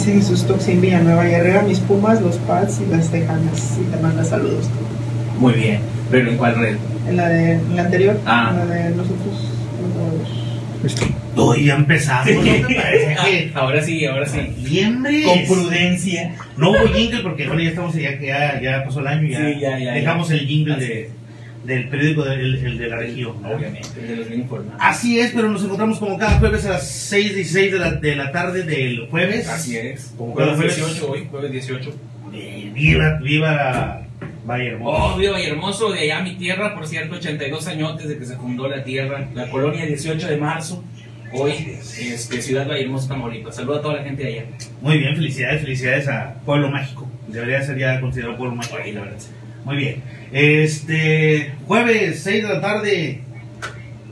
Dice Jesús Toxin Villanueva y arriba mis pumas, los pads y las tejanas. Y te manda saludos. Muy bien. ¿Pero en cuál red? En la, de, en la anterior, Ah. en la de nosotros. los. Uy, ya empezamos. ¿No te parece que Ahora sí, ahora sí. septiembre? Con prudencia. No hubo jingle porque bueno, ya estamos ya, ya, ya pasó el año y ya, Sí, ya, ya, dejamos ya. el jingle Así de, del periódico de, el, el de la región. ¿no? Obviamente, de los bien informados. Así es, pero nos encontramos como cada jueves a las 6.16 de la, de la tarde del jueves. Así es. Como Jueves jueves. 18 hoy, jueves 18. Eh, viva, viva Valle Hermoso. Oh, viva y hermoso, de allá mi tierra, por cierto, 82 años desde que se fundó la tierra, la colonia 18 de marzo, hoy, este, Ciudad Valle Hermoso, Tamaulipas. Saludo a toda la gente de allá. Muy bien, felicidades, felicidades a Pueblo Mágico. Debería ser ya considerado Pueblo Mágico. Ay, la verdad. Muy bien. Este, jueves, 6 de la tarde,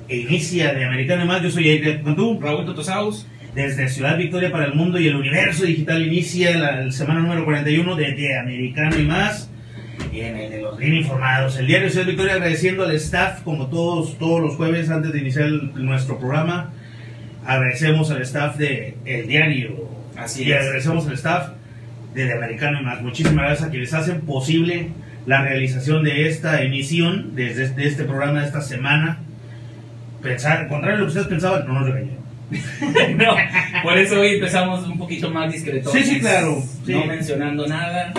inicia de Americano y más. Yo soy Adrián Cantú. Raúl Totosaus, Desde Ciudad Victoria para el mundo y el universo digital inicia la, la semana número 41 de, de Americano y más. Y en el de los bien informados. El diario Ciudad Victoria agradeciendo al staff, como todos, todos los jueves antes de iniciar el- nuestro programa. Agradecemos al staff de El Diario. Así y es. agradecemos al staff de, de Americano y más. Muchísimas gracias a quienes hacen posible la realización de esta emisión, desde de este programa de esta semana. Pensar, contrario a lo que ustedes pensaban, no nos regañaron. no, por eso hoy empezamos un poquito más discretos. Sí, sí, claro, sí. No mencionando nada,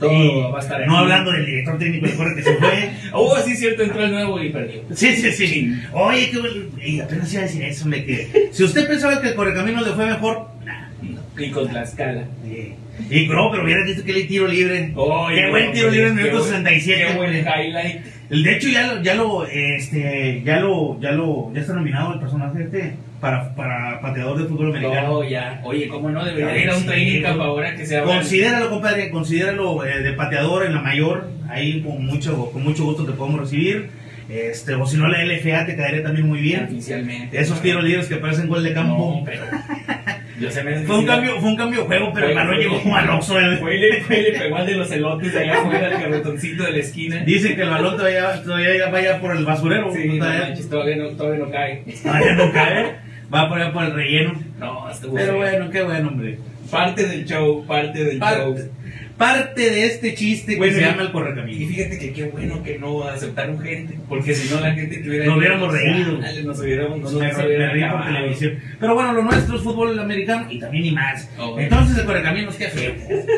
todo va a estar no aquí. hablando del director técnico Corre que se fue. Oh, sí, cierto, entró el nuevo y perdió. Sí, sí, sí. Oye, qué bueno. Y apenas iba a decir eso, hombre, que si usted pensaba que el Correcamino le fue mejor. Y con Tlaxcala. Sí. Y no, pero hubiera visto que le tiro libre. Oye, qué buen tiro libre en el minuto buen- 67. Qué buen highlight. De hecho, ya lo, ya lo, este, ya lo, ya lo, ya está nominado el personaje este para, para pateador de fútbol americano. No, ya. Oye, ¿cómo no? Debería ir a un sí. training camp ahora que sea. Considéralo, compadre, considéralo eh, de pateador en la mayor. Ahí con mucho, con mucho gusto te podemos recibir. Este, o si no, la LFA te caería también muy bien. Oficialmente. Esos tiros libres que parecen gol de campo. No, pero. Yo sé, me Fue un cambio, fue un cambio de juego, pero el balón llegó como al eh. Fue le, pegó al de los elotes de allá afuera, al carretoncito de la esquina. Dicen que el balón todavía, todavía vaya por el basurero. Sí, no todavía, manches, todavía no, todavía no cae. todavía no cae. Va por allá por el relleno. No, estuvo Pero bueno, qué bueno, hombre. Parte del show, parte del show. Parte, de este chiste que Bueno, se y- llama el Y correcamino. fíjate que qué bueno que no aceptaron gente, porque si no la gente que hubiera Nos hubiéramos reído. Dale, Nos hubiéramos nos televisión. Pero bueno, lo nuestro es fútbol americano y también y más. Oh. Entonces el correcaminos, qué feo.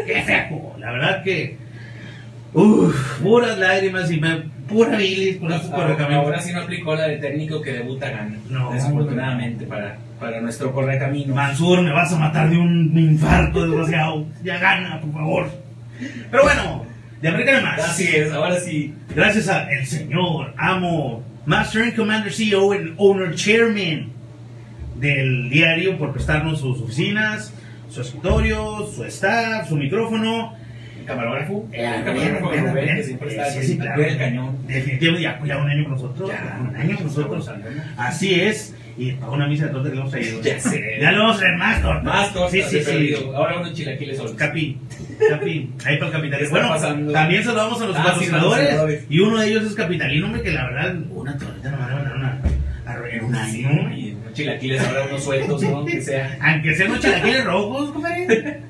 Qué feo. La verdad que. Uff, puras lágrimas y me, pura bilis por estos Ahora, correcaminos. ahora sí no aplicó la de técnico que debuta gana. No, desafortunadamente para, para nuestro correcamino. Mansur, me vas a matar de un infarto, desgraciado. Ya gana, por favor. Pero bueno, de Americano más. Así es, ahora sí. Gracias a el señor, amo, Master and Commander CEO and Owner Chairman del diario por prestarnos sus oficinas, su escritorio, su staff, su micrófono. El camarógrafo. El camarógrafo que siempre está sí, al sí, pie claro. del cañón. Definitivamente ya, ya un año con nosotros. Ya, un año con nosotros. Así es. Y para una misa de torta que le hemos traído. Ya sé. Ya le vamos a traer más tortas. Más Sí, sí, sí. Ahora unos chilaquiles solos. Capi, Capi, ahí para el capitalino. ¿Qué está Bueno, pasando? también saludamos a los Ah, patrocinadores. y uno de ellos es capitalino, hombre, que la verdad, una torta no me van a dar una, a- en un año. y unos chilaquiles ahora unos sueltos, ¿no? Que sea. Aunque sean unos chilaquiles rojos, compadre.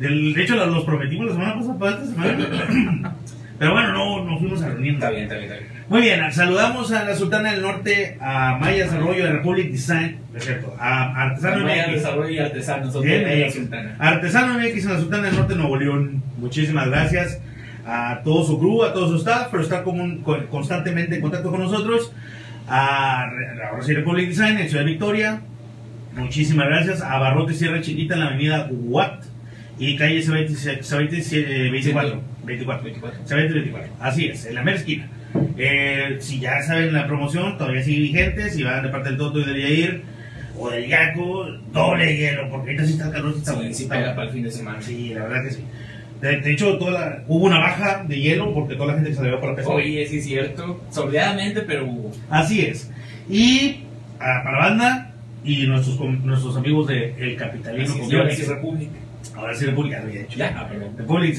De hecho, los, los prometimos la semana pasada para esta semana. Pero bueno, no, nos fuimos a reunir. Está bien, está bien, está bien. Muy bien, saludamos a la Sultana del Norte, a Mayas Arroyo de Republic Design, es cierto, a Artesano Vaya MX. desarrollo y artesanos, son Bien, de bien. la sultana. Artesano MX en la Sultana del Norte, Nuevo León. Muchísimas gracias a todo su crew, a todo su staff, común- con- constantemente en contacto con nosotros. A, ahora sí, Republic Design en Ciudad Victoria. Muchísimas gracias. A Barrote Sierra Chiquita en la avenida Watt y calle C27, C27, 24. 24. 24. C20, 24. Así es, en la mera esquina. Eh, si ya saben la promoción, todavía sigue vigente. Si van de parte del Toto y del Yair o del Yaco, doble hielo, porque ahorita sí está calor. Sí, está Sí, sí pega para el fin de semana. Sí, la verdad que sí. De, de hecho, toda la- hubo una baja de hielo porque toda la gente se le dio para la Oye, sí es cierto. Soleadamente, pero hubo. Así es. Y ah, para la banda y nuestros, nuestros amigos de El Capitalino. Así es, ahora Guiones. sí República. Lo había hecho. Ya, ah, perdón. Republic.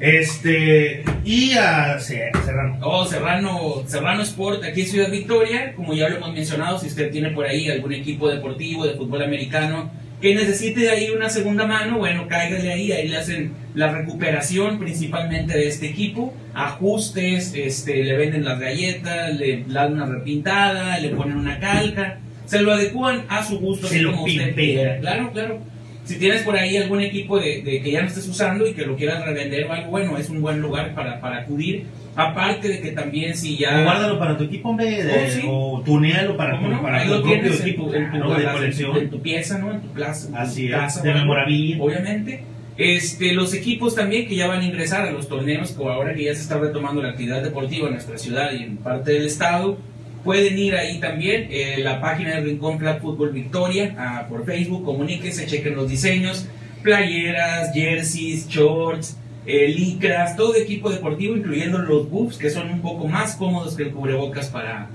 Este, y a Ce- Serrano. Oh, Serrano, Serrano Sport, aquí en Ciudad Victoria, como ya lo hemos mencionado, si usted tiene por ahí algún equipo deportivo de fútbol americano que necesite de ahí una segunda mano, bueno, cáigale ahí, ahí le hacen la recuperación principalmente de este equipo, ajustes, este, le venden las galletas, le dan una repintada, le ponen una calca, se lo adecúan a su gusto, Se así lo como usted pimpean. quiera. Claro, claro. Si tienes por ahí algún equipo de, de que ya no estés usando y que lo quieras revender o algo, bueno, es un buen lugar para, para acudir. Aparte de que también si ya... O guárdalo para tu equipo, hombre, de- Oh, sí. o tunealo para, ¿Cómo tu, no? para Ahí tu lo propio equipo en tu, claro, de colección. en tu pieza, ¿no? En tu plaza, tu Así es, casa, de memorabilia. Obviamente. Este, los equipos también que ya van a ingresar a los torneos, que ahora que ya se está retomando la actividad deportiva en nuestra ciudad y en parte del estado, pueden ir ahí también, eh, la página del Rincón Flag Fútbol Victoria, ah, por Facebook, comuníquense, chequen los diseños, playeras, jerseys, shorts, eh, licras, todo equipo deportivo, incluyendo los buffs, que son un poco más cómodos que el cubrebocas para,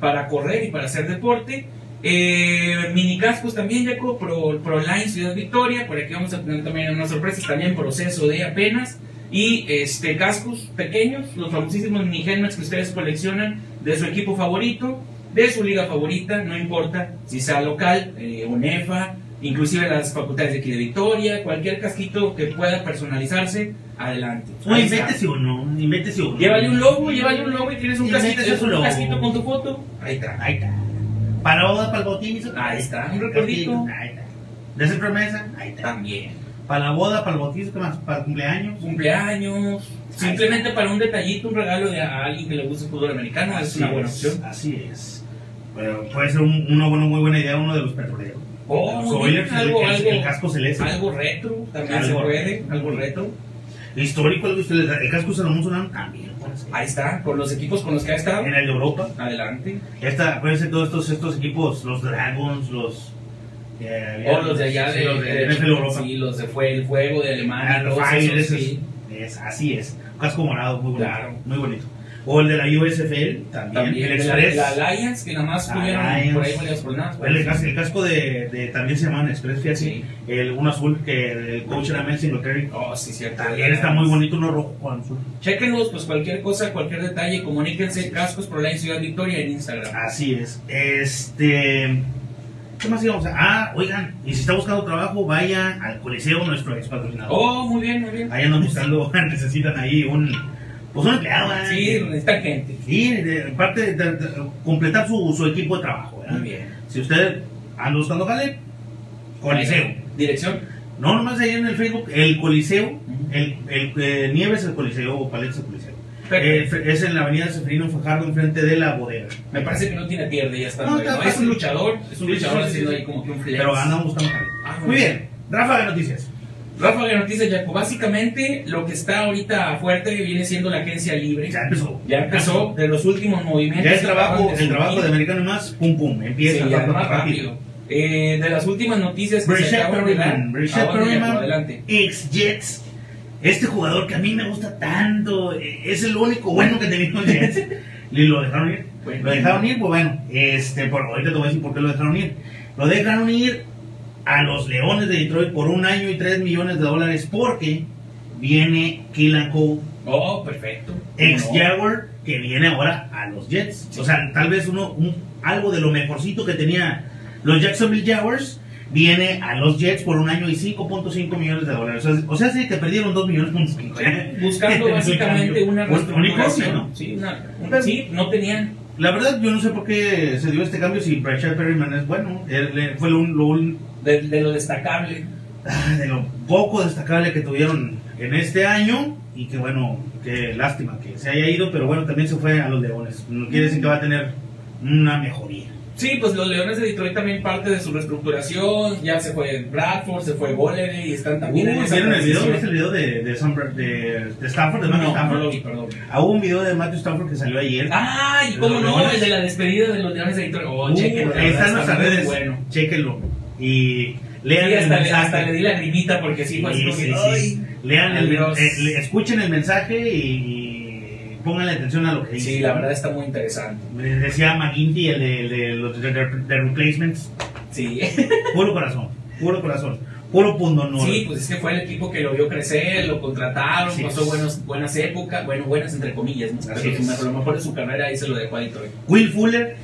para correr y para hacer deporte. Eh, mini cascos también, Jaco, Pro, Proline Ciudad Victoria, por aquí vamos a tener también unas sorpresas, también proceso de apenas. Y este, cascos pequeños, los famosísimos mini helmets que ustedes coleccionan de su equipo favorito, de su liga favorita, no importa si sea local, eh, UNEFA, inclusive las facultades de aquí de Victoria, cualquier casquito que pueda personalizarse, adelante. O invéntese uno, invéntese uno. Llévale un logo, llévale un logo y tienes un casquito, su un logo. casquito con tu foto. Ahí está. Ahí está. Para boda, para el bautizo. Ahí está, un recuerdito. Ahí está. De hacer promesa, ahí está. También. Para la boda, para el bautizo. Para el cumpleaños. Cumpleaños, simplemente para un detallito, un regalo de a alguien que le guste el fútbol americano, es una buena opción. Así es. Pero puede ser un- una buena, muy buena idea uno de los petroleros. Oh, Los Oilers, algo, el, algo, el casco celeste. algo retro, también Algo se puede, algo retro. Histórico, algo histórico. El casco Salomón Solano también. Ahí está, con los equipos con los que ha estado. En el de Europa. Adelante. Esta, acuérdense todos estos, estos equipos, los Dragons, los. O los de allá de, los de de- NFL Europa. Sí, los de fue el fuego de Alemania. Ah, Fire, sí. Es, así es. Casco morado, muy bonito. Claro. Muy bonito. O el de la USFL, también. También el de la, Express. la Alliance, que nada más tuvieron Alliance. por ahí varias jornadas. el, casco, el casco de, de- también se llaman Express, fíjate. Sí. El uno azul que el coach era Mel Singletary. Oh, sí, cierto. También está muy bonito, uno rojo con azul. Chequenlos, pues cualquier cosa, cualquier detalle, comuníquense, Cascos por la Ciudad Victoria en Instagram. Así es. Este. ¿Qué más íbamos a.? Ah, oigan, y si está buscando trabajo, vaya al Coliseo, nuestro ex patrocinador. Oh, muy bien, muy bien. Ahí andan buscando, necesitan ahí un. Pues un empleado, ¿eh? Sí, necesitan gente. Sí, de, parte de, de- de completar su, su equipo de trabajo. ¿verdad? Muy bien. Si usted anda buscando jale, Coliseo. Dirección. No, nomás ahí en el Facebook, el Coliseo, el, el, eh, Nieves el Coliseo o Paletes el Coliseo. Eh, es en la avenida Seferino Fajardo, enfrente de la bodega. Me parece que no tiene pierde, ya está. No, es un luchador, es un luchador haciendo ahí como que un flex. Pero andamos jale. Ah, Muy bien, Rafa de Noticias. Rafa de Noticias, Jaco. Básicamente, lo que está ahorita fuerte viene siendo la agencia libre. Ya empezó. Ya empezó de los últimos movimientos. Ya el trabajo, el trabajo de Americano más, pum pum, empieza Sí, ya, rápido, rápido. Eh, de las últimas noticias que se Breshad acaban de dar. Perryman, adelante. ex Jets. Este jugador que a mí me gusta tanto, eh, es el único bueno que tenía los Jets. Y lo dejaron ir. Bueno. Lo dejaron ir, pues bueno, este, por, ahorita te voy a decir por qué lo dejaron ir. Lo dejaron ir a los Leones de Detroit por un año y tres millones de dólares porque viene Killan Cole, Oh, perfecto. ex No. Jaguar, que viene ahora a los Jets. O sea, tal vez uno, un- algo de lo mejorcito que tenía los Jacksonville Jaguars viene a los Jets por un año y 5.5 millones de dólares. O sea, o sea, sí que perdieron 2 millones. Buscando básicamente una reestructuración. ¿no? Sí, una- un- sí, no tenían. La verdad, yo no sé por qué se dio este cambio si Brashad Perryman es bueno. Él- fue lo, lo De, de lo destacable. ah, de lo poco destacable que tuvieron en este año. Y que bueno, qué lástima que se haya ido, pero bueno, también se fue a los Leones. No quiere decir que va a tener una mejoría. Sí, pues los Leones de Detroit también parte de su reestructuración. Ya se fue Bradford, se fue Bollere y están también en Uh, esa ¿Vieron el video? ¿Viste el video de, de, de, de Stanford, de Matthew No, no Stafford? lo vi, perdón. Ah, hubo un video de Matthew Stafford que salió ayer. ¡Ay! ¿Cómo no? Leones. El de la despedida de los Leones de Detroit. Oh, Uh, chequenlo, ahí están nuestras redes. Bueno. Chéquenlo. Y Sí, lean el hasta, le, mensaje. hasta le di la grimita porque sí, fue así Sí, que, sí, sí. Lean el, eh, le- escuchen el mensaje y pónganle atención a lo que dice. Sí, la verdad está muy interesante. Decía McGinty, el de, de los de, de- replacements. Sí. Puro corazón, puro corazón, puro pundonor. Sí, pues es que fue el equipo que lo vio crecer, lo contrataron, Sí. pasó buenos, buenas épocas, bueno, buenas entre comillas, ¿no? Pero es. su- lo mejor de su carrera ahí se lo dejó a Detroit. Will Fuller,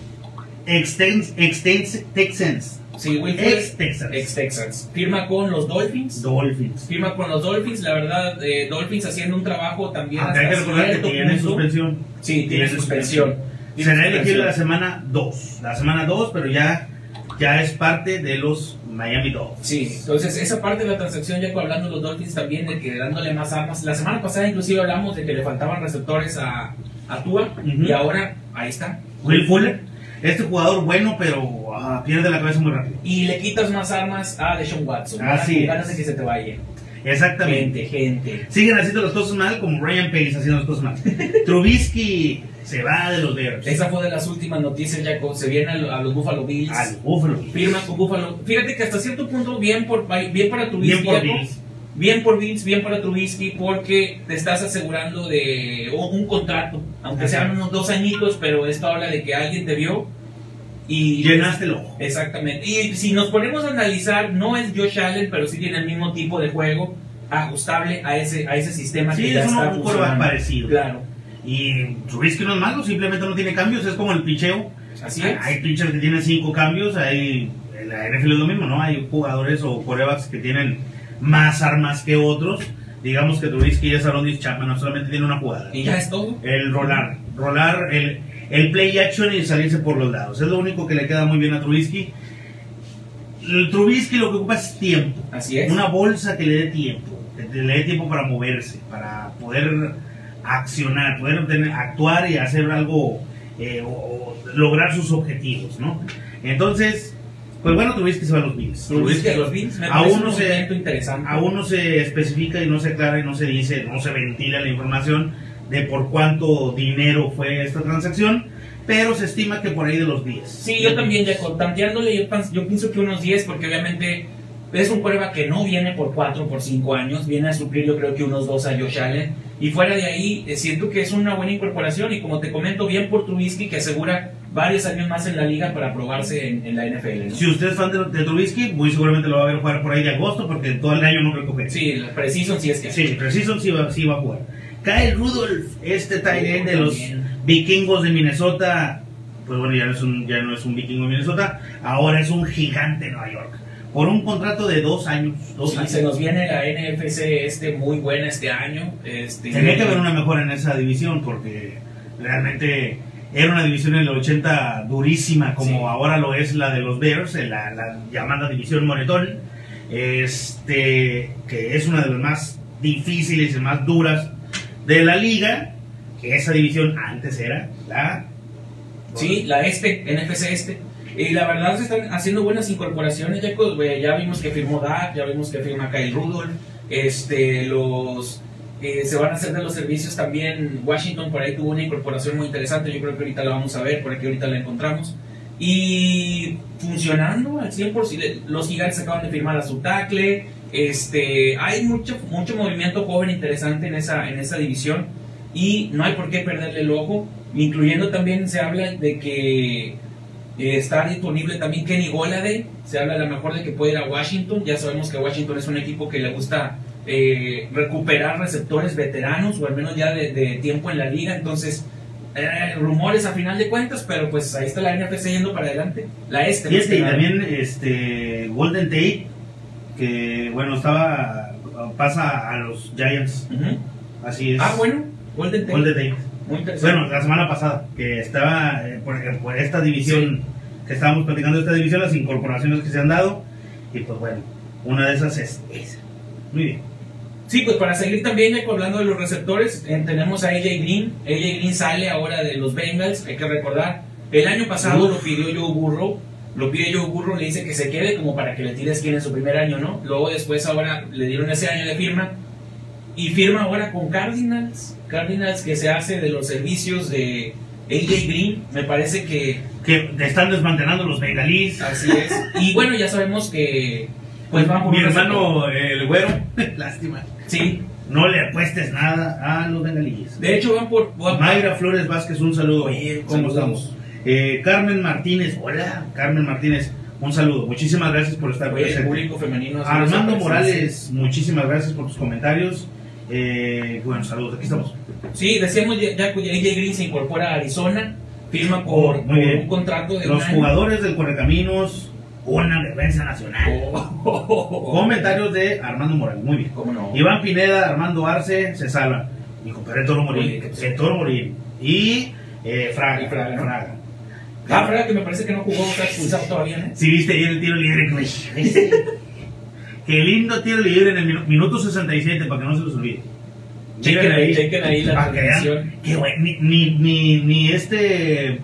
Extens, Extens, Texans. Sí, Will Ex Fuller, Texans. ex Texans. Firma con los Dolphins. Dolphins. Firma con los Dolphins, la verdad, eh, Dolphins haciendo un trabajo también Aunque hay que recordar que tiene punto. suspensión. Sí, tiene suspensión. Será elegible la semana 2. La semana 2, pero ya, ya es parte de los Miami Dolphins. Sí, entonces esa parte de la transacción, ya hablando de los Dolphins también, de que dándole más armas. La semana pasada inclusive hablamos de que le faltaban receptores a, a Tua y ahora ahí está. Will Fuller, este jugador bueno, pero ah, pierde la cabeza muy rápido. Y le quitas más armas a Deshaun Watson. Así ganas de que se te vaya. Exactamente. Gente, gente. Siguen haciendo las cosas mal como Ryan Pace haciendo las cosas mal. Trubisky se va de los Bears. Esa fue de las últimas noticias, Jacob. Se viene a, lo- a los Buffalo Bills. Al Buffalo. Firma con Buffalo. Fíjate que hasta cierto punto, bien, por, bien para Trubisky. Bien por. Bills. Bien por Bills, bien para Trubisky, porque te estás asegurando de un, contrato, aunque Ajá. sean unos dos añitos, pero esto habla de que alguien te vio y Llenaste el ojo. Exactamente. Y si nos ponemos a analizar, no es Josh Allen, pero sí tiene el mismo tipo de juego ajustable a ese, a ese sistema Sí, que ya es un está funcionando. parecido. Claro, Y Trubisky no es malo, simplemente no tiene cambios, es como el picheo. así es. Hay pitchers que tienen cinco cambios, hay en la NFL es lo mismo, ¿no? Hay jugadores o corebacks que tienen más armas que otros. Digamos que Trubisky es Arondis Chapman, no solamente tiene una jugada. Y ya es todo. El rolar, rolar, el, el play action y salirse por los lados. Es lo único que le queda muy bien a Trubisky. El Trubisky lo que ocupa es tiempo. Así es. Una bolsa que le dé tiempo, que le dé tiempo para moverse, para poder accionar, poder tener- actuar y hacer algo, eh, o, o lograr sus objetivos, ¿no? Entonces, pues bueno, Trubisky se va a los Bills. Trubisky a los Bills me Aún no un se- interesante. Aún no se especifica y no se aclara y no se dice, no se ventila la información de por cuánto dinero fue esta transacción, pero se estima que por ahí de los 10. Sí, yo también, Jacob, tanteándole, yo, yo pienso que unos 10, porque obviamente es un prueba que no viene por 4 por 5 años, viene a suplir yo creo que unos 2 a Josh Allen, y fuera de ahí eh, siento que es una buena incorporación, y como te comento, bien por Trubisky, que asegura varios años más en la liga para probarse en, en la NFL. ¿no? Si usted es fan de, de Trubisky, muy seguramente lo va a ver jugar por ahí de agosto, porque todo el año no creo que juegue. Sí, la preciso si es que Sí, Precision sí va, sí va a jugar. Kyle Rudolph, este tight end de los También. vikingos de Minnesota, pues bueno, ya no, es un, ya no es un vikingo de Minnesota, ahora es un gigante de Nueva York. Por un contrato de dos años. Dos Sí, años. se nos viene la NFC este muy buena este año. Este, Tenía que haber una mejora en esa división porque realmente era una división en el 80 durísima como Sí. ahora lo es la de los Bears, la, la llamada división Moretón, este, que es una de las más difíciles y más duras de la liga, que esa división antes era la... Sí, la este, NFC este. Y la verdad se están haciendo buenas incorporaciones. Ya, ya vimos que firmó Dak, ya vimos que firma Kyle Rudolph. Este, los, se van a hacer de los servicios también. Washington por ahí tuvo una incorporación muy interesante. Yo creo que ahorita la vamos a ver, por aquí ahorita la encontramos. Y funcionando al 100%. Los gigantes acaban de firmar a su. Este, hay mucho, mucho movimiento joven interesante en esa, en esa división. Y no hay por qué perderle el ojo. Incluyendo también se habla de que eh, está disponible también Kenny Golade. Se habla a lo mejor de que puede ir a Washington. Ya sabemos que Washington es un equipo que le gusta eh, recuperar receptores veteranos o al menos ya de, de tiempo en la liga. Entonces, eh, rumores a final de cuentas, pero pues ahí está la NFC yendo para adelante. La este. Y, este, también este, Golden Tate, que bueno, estaba pasa a los Giants, así es. Ah, bueno. Golden Tate. Golden Tate. Muy interesante. Bueno, la semana pasada, que estaba eh, por, por esta división, que estábamos platicando de esta división, las incorporaciones que se han dado, y pues bueno, una de esas es esa. Muy bien. Sí, pues para seguir también hablando de los receptores, eh, tenemos a AJ Green. AJ Green sale ahora de los Bengals, hay que recordar. El año pasado Uf. lo pidió Joe Burrow. Lo pide Joe Burrow, le dice que se quede como para que le tire esquina en su primer año, ¿no? Luego después ahora le dieron ese año de firma. Y firma ahora con Cardinals. Cardinals que se hace de los servicios de AJ Green. Me parece que Que están desmantelando los bengalíes. así es. Y bueno, ya sabemos que pues van por Mi hermano, el güero, lástima. Sí, No le apuestes nada a los bengalíes. de hecho van por... van- Mayra Flores Vázquez, un saludo. Oye, ¿Cómo estamos? Eh, Carmen Martínez, hola, Carmen Martínez, un saludo. Muchísimas gracias por estar Oye, el presente. público femenino. Armando. Morales, muchísimas gracias por tus comentarios. Eh, bueno, saludos, aquí estamos. Sí, decíamos ya, ya que AJ Green se incorpora a Arizona. Firma por, Muy por un contrato de Los año. jugadores del Correcaminos, una defensa nacional. Oh. Comentarios de Armando Morales, muy bien. ¿Cómo no? Iván Pineda, Armando Arce, se salvan. Mi compadre Toro. ¿qué? El Toro. Y eh, Fraga. Y Fraga, ¿no? Fraga. Ah, verdad que me parece que no jugó, está expulsado todavía, ¿eh? Si viste ayer el tiro libre. Qué lindo tiro libre en el minu- minuto 67, para que no se los olvide. Chequen ahí, chequen ahí la transmisión. güey, ni, ni, ni, ni este.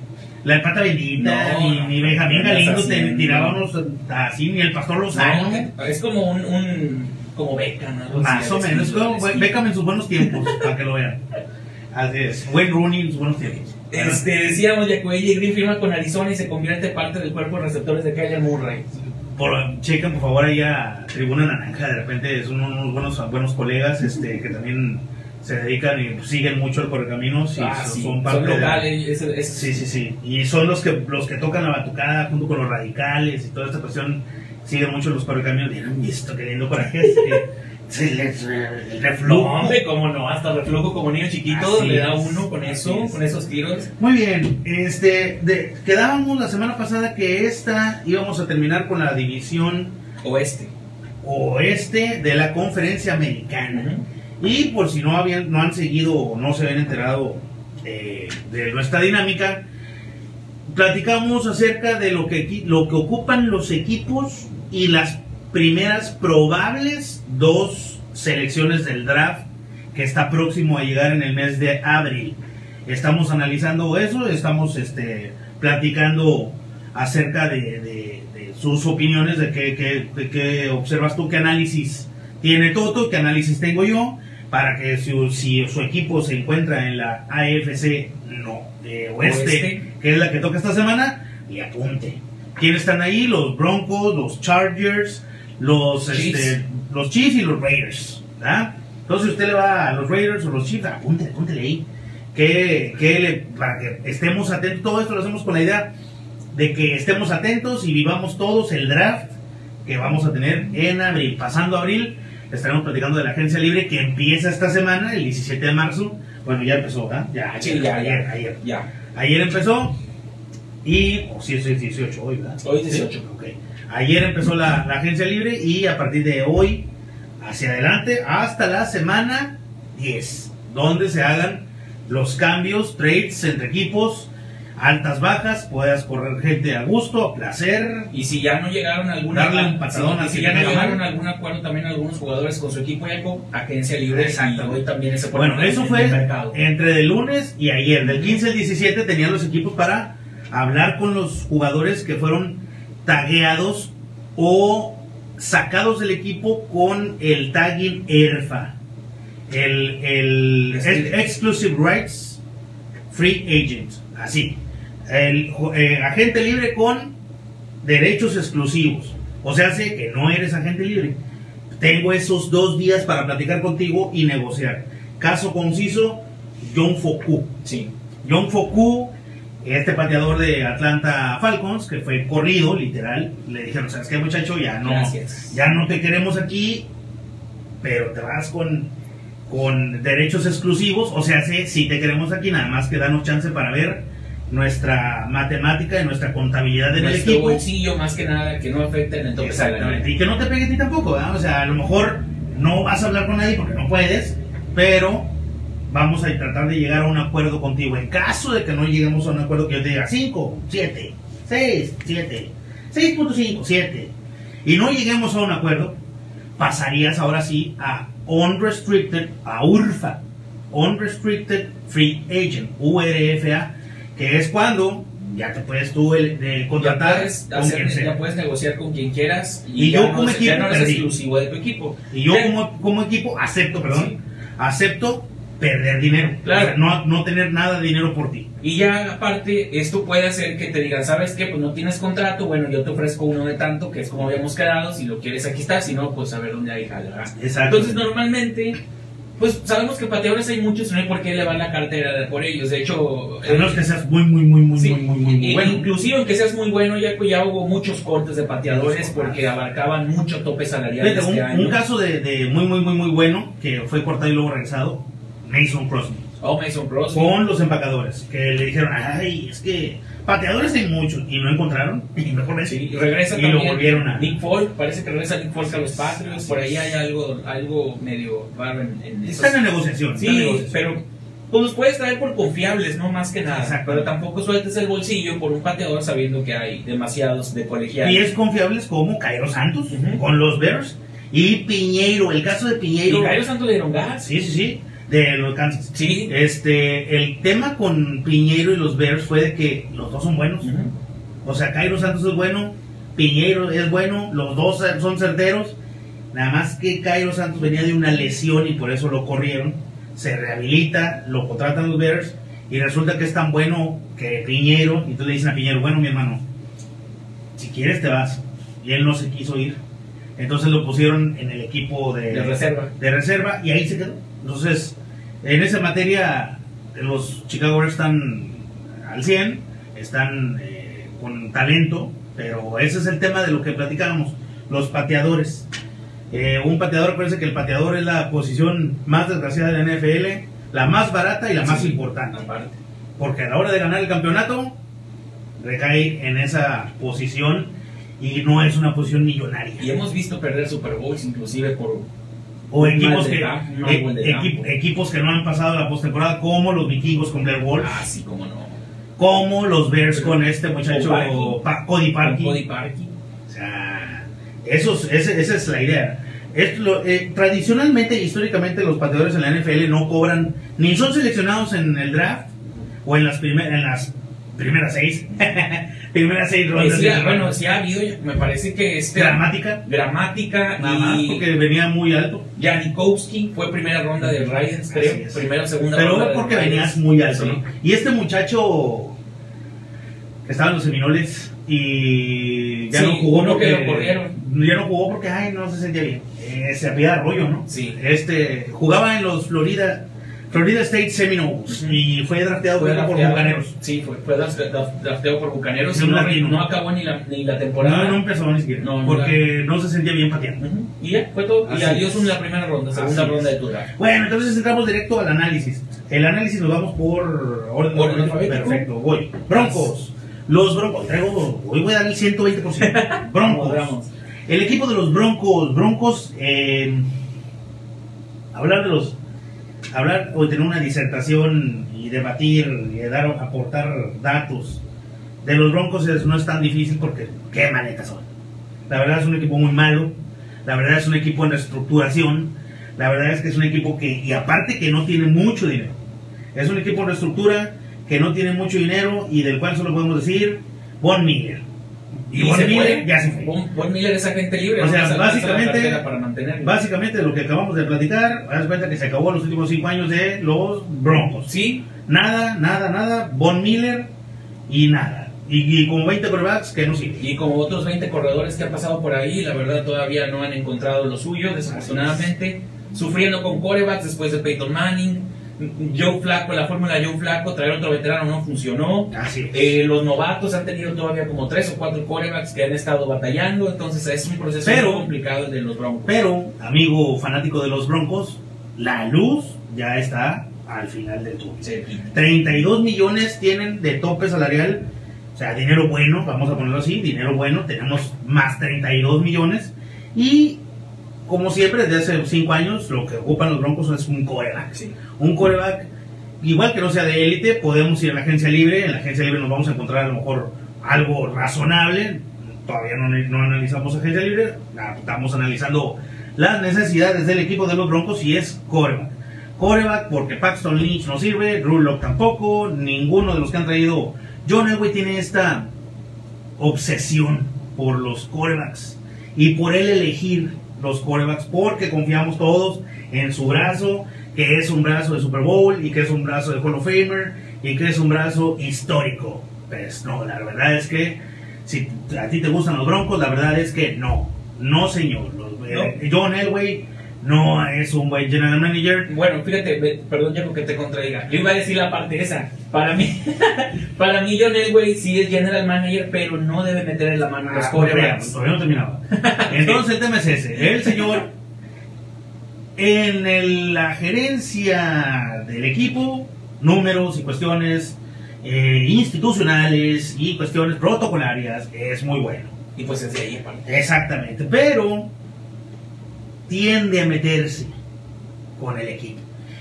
La pata bendita, No, ni, ni Benjamín Galindo te tiraba unos así, ni el Pastor Lozano. No, es como un, un como Beckham, algo Más o menos, como. Beckham en sus buenos tiempos, para que lo vean. Así es, Wayne Rooney en sus buenos tiempos. Este, decíamos, Yacuelli Green firma con Arizona y se convierte parte del cuerpo de receptores de Kyler Murray. Por, chequen por favor ahí a Tribuna Naranja, de repente son unos buenos, buenos colegas este, que también se dedican y siguen mucho el Correcaminos y Ah, son, sí, son son parte de la- locales. es- es- Sí, sí, sí. Y son los que los que tocan la batucada junto con los radicales y toda esta cuestión. Siguen mucho los correcaminos. Miren, visto qué lindo coraje. es que Se les el No, reflujo. hombre, cómo no, hasta reflujo como niño chiquito Así le da uno con eso, es. con esos tiros. Muy bien, este, de- quedábamos la semana pasada que esta íbamos a terminar con la división Oeste. oeste de la conferencia americana. Y por si no habían, no han seguido o no se habían enterado eh, de nuestra dinámica, platicamos acerca de lo que, lo que ocupan los equipos y las primeras probables dos selecciones del draft que está próximo a llegar en el mes de abril. Estamos analizando eso, estamos este, platicando acerca de, de- de sus opiniones, de qué, qué- de qué observas tú, qué análisis tiene Toto, qué análisis tengo yo, para que si, si su equipo se encuentra en la AFC no, de oeste, Oeste. que es la que toca esta semana, y apunte. ¿Quiénes están ahí? Los Broncos, los Chargers, los Chiefs. este, los Chiefs y los Raiders. ¿verdad? Entonces usted le va a los Raiders o los Chiefs, apúntele, apúntele ahí. Que, que le- para que estemos atentos, todo esto lo hacemos con la idea de que estemos atentos y vivamos todos el draft que vamos a tener en abril. Pasando abril, estaremos platicando de la agencia libre que empieza esta semana, el 17 de marzo. Bueno, ya empezó, ¿verdad? Ya, ayer, Sí, ya, ayer, ya. ayer. Ya. Ayer empezó y, o si es el 18 hoy, ¿verdad? Hoy 18. Sí, ok. Ayer empezó la, la agencia libre y a partir de hoy hacia adelante hasta la semana 10, donde se hagan los cambios, trades entre equipos, altas, bajas, puedas correr gente a gusto, a placer. Y si ya no llegaron a alguna Darle un patadón sí, si ya no llegaron a algún acuerdo también algunos jugadores con su equipo Eco, agencia libre y Exactamente. hoy también ese Bueno, eso fue el entre el lunes y ayer. Del 15 al 17 tenían los equipos para hablar con los jugadores que fueron tagueados o sacados del equipo con el tagging ERFA. El, el Este- ex- Exclusive Rights Free Agent. Así. El eh, agente libre con derechos exclusivos. O sea, sé que no eres agente libre. Tengo esos dos días para platicar contigo y negociar. Caso conciso, John Foku. Sí. John este pateador de Atlanta Falcons, que fue corrido, literal, le dijeron, ¿sabes qué muchacho? Ya no, Gracias. ya no te queremos aquí, pero te vas con, con derechos exclusivos. O sea, sí, sí te queremos aquí, nada más que danos chance para ver nuestra matemática y nuestra contabilidad en el equipo. bolsillo más que nada que no afecte en el tope Exactamente. salarial. Y que no te pegue a ti tampoco, ¿verdad? O sea, a lo mejor no vas a hablar con nadie porque no puedes, pero vamos a tratar de llegar a un acuerdo contigo. En caso de que no lleguemos a un acuerdo que yo te diga 5, 7, 6, 7, 6.5, 7, y no lleguemos a un acuerdo, pasarías ahora sí a Unrestricted, a URFA, Unrestricted Free Agent, URFA, que es cuando ya te puedes tú el, de Ya contratar puedes, con hacer- quien sea. ya puedes negociar con quien quieras y, Y ya yo no, como ya equipo no eres exclusivo de tu equipo. Y yo Ya- como, como equipo acepto, perdón, Sí. acepto perder dinero. Claro. O sea, no, no tener nada de dinero por ti. Y ya aparte, esto puede hacer que te digan, ¿sabes qué? Pues no tienes contrato, bueno, yo te ofrezco uno de tanto, que es como habíamos quedado, si lo quieres aquí está, si no, pues a ver dónde hay jala. Exacto. Entonces normalmente, pues sabemos que pateadores hay muchos, no hay por qué le van la cartera por ellos. De hecho, a menos que seas muy, muy, muy, muy, Sí, muy, muy, muy, bueno. Inclusive aunque seas muy bueno, ya, ya hubo muchos cortes de pateadores porque abarcaban mucho tope salarial Fíjate, este un, año. un caso de, de muy, muy, muy, muy bueno que fue cortado y luego regresado, Mason Crosby. Oh, Mason Crosby. con los empacadores, que le dijeron, ay, es que pateadores hay muchos, y no encontraron, y mejor es. Sí, y regresa Y también lo volvieron a- Nick Folk, parece que regresa Nick Folk a los Patriots, por ahí hay algo, algo medio raro en, en Están en negociación. Sí, negociación. pero pues los puedes traer por confiables, no más que nada. Exacto. Pero tampoco sueltes el bolsillo por un pateador sabiendo que hay demasiados de colegial. Y es confiables como Cairo Santos, Ujú. con los Bears, y Piñeiro, el caso de Y Piñeiro. Cairo Santos le dieron gas. Sí, sí, sí, de los Kansas. Sí. Este, el tema con Piñeiro y los Bears fue de que los dos son buenos. Ujú. O sea, Cairo Santos es bueno, Piñeiro es bueno, los dos son certeros. Nada más que Cairo Santos venía de una lesión y por eso lo corrieron. Se rehabilita, lo contratan los Bears y resulta que es tan bueno que Piñeiro. Y entonces le dicen a Piñeiro, bueno, mi hermano, si quieres te vas. Y él no se quiso ir. Entonces lo pusieron en el equipo de, De reserva. de reserva y ahí se quedó. Entonces, en esa materia, los Chicago Bears están al 100, están eh, con talento, pero ese es el tema de lo que platicábamos, los pateadores. Eh, un pateador, parece que el pateador es la posición más desgraciada de la NFL, la más barata y la más Sí, importante. Aparte. Porque a la hora de ganar el campeonato, recae en esa posición y no es una posición millonaria. Y hemos visto perder Super Bowls inclusive por... O equipos que, un e- campo. equipos que no han pasado la postemporada, como los vikingos con Blair Wolf, Ah, sí, cómo no. como los Bears con este muchacho. Pa- Cody Parkey. Cody Parkey. O sea, esos- ese- esa es la idea. Es lo- eh, tradicionalmente, históricamente, los pateadores en la NFL no cobran, ni son seleccionados en el draft o en las, primer- en las primeras seis, primeras seis rondas. sí, de- bueno, sí ha habido, me parece que este... Gramática, Gramática nada más, porque venía muy alto. Janikowski fue primera ronda de Riders, creo. Primera o segunda Pero ronda. de porque venías muy alto. ¿no? Y este muchacho que estaba en los Seminoles y ya Sí, no jugó porque que lo corrieron. ya no jugó porque ay no se sentía bien. Eh, se había rollo, ¿no? Sí. Este jugaba en los Florida Florida State Seminoles y fue drafteado Fue por Bucaneros. Sí, fue, fue drafte- draf- drafteado por Bucaneros. Sí, no, acabó ni la, ni la temporada. No, no empezó ni siquiera No, porque no se sentía bien pateando. Y ya, fue todo. y Así adiós es. en la primera ronda, segunda Así ronda de tu draft. Bueno, entonces entramos directo al análisis. El análisis nos vamos por orden Orden alfabético. Perfecto, voy. Broncos. Los Broncos. Traigo, hoy voy a dar el 120%. Broncos. El equipo de los Broncos. Broncos. eh, hablar de los. Hablar o tener una disertación y debatir y dar, aportar datos de los Broncos no es tan difícil porque qué manetas son. La verdad es un equipo muy malo. La verdad es un equipo en reestructuración. La verdad es que es un equipo que, y aparte que no tiene mucho dinero. Es un equipo en reestructura que no tiene mucho dinero y del cual solo podemos decir Von Miller. Y, Von se Miller fue. ya se fue. Von, Von Miller es agente libre. O sea, básicamente- para. Básicamente lo que acabamos de platicar, das cuenta que se acabó los últimos cinco años de los Broncos. Sí, Nada, nada, nada. Von Miller y nada. Y, y como 20 quarterbacks que no sirven. y como otros 20 corredores que han pasado por ahí, la verdad todavía no han encontrado lo suyo, desafortunadamente. Sufriendo con corebacks después de Peyton Manning. Joe Flaco, la fórmula Joe Flaco, traer otro veterano no funcionó. Así. Eh, los novatos han tenido todavía como tres o cuatro corebacks que han estado batallando, entonces es un proceso Pero- muy complicado el de los Broncos. Pero, amigo fanático de los Broncos, la luz ya está al final del túnel. Sí. 32 millones tienen de tope salarial, o sea, dinero bueno, vamos a ponerlo así, dinero bueno, tenemos más 32 millones y como siempre desde hace 5 años lo que ocupan los Broncos es un coreback. Sí. Un coreback, igual que no sea de élite, podemos ir a la agencia libre, en la agencia libre nos vamos a encontrar a lo mejor algo razonable, todavía no, no analizamos agencia libre, ah, estamos analizando las necesidades del equipo de los Broncos y es coreback. Coreback porque Paxton Lynch no sirve, Rulock tampoco, ninguno de los que han traído. John Elway tiene esta obsesión por los corebacks y por él elegir los corebacks porque confiamos todos en su brazo, que es un brazo de Super Bowl y que es un brazo de Hall of Famer y que es un brazo histórico. Pues no, la verdad es que si a ti te gustan los Broncos, la verdad es que no, no señor. Los- eh, John Elway no es un buen general manager. Bueno, fíjate, perdón Jaco que te contradiga. Yo iba a decir la parte esa. Para mí, para mí John Elway sí es general manager, pero no debe meter en la mano a los Ah, todavía, corebacks. todavía no terminaba. Entonces el tema es ese. El señor en el- la gerencia del equipo números y cuestiones eh, institucionales y cuestiones protocolarias, es muy bueno. Y pues es de ahí, aparte. Exactamente, pero tiende a meterse con el equipo.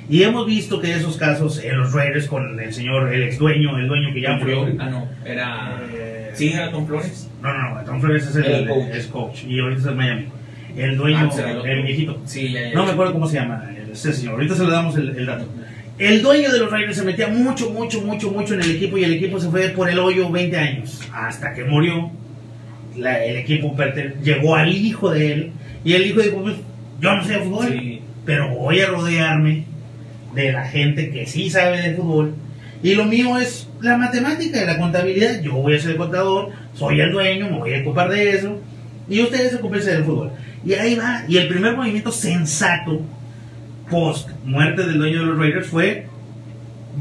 Y hemos visto que esos casos en los Raiders con el señor, el ex dueño, el dueño que ya murió. Ah, no, era. Eh, Sí, era Tom Flores. No, no, no, Tom Flores es el, El coach. es coach y ahorita es el Miami. El dueño, Ah, el el viejito. Sí, ya, ya. No me acuerdo cómo se llama ese señor. Ahorita se le damos el, el dato. El dueño de los Raiders se metía mucho, mucho, mucho, mucho en el equipo y el equipo se fue por el hoyo 20 años. Hasta que murió. La- el equipo llegó al hijo de él y el hijo dijo, pues, yo no sé de fútbol, Sí. pero voy a rodearme de la gente que sí sabe de fútbol. Y lo mío es la matemática y la contabilidad. Yo voy a ser el contador, soy el dueño, me voy a ocupar de eso. Y ustedes se ocupen del fútbol. Y ahí va. Y el primer movimiento sensato post muerte del dueño de los Raiders fue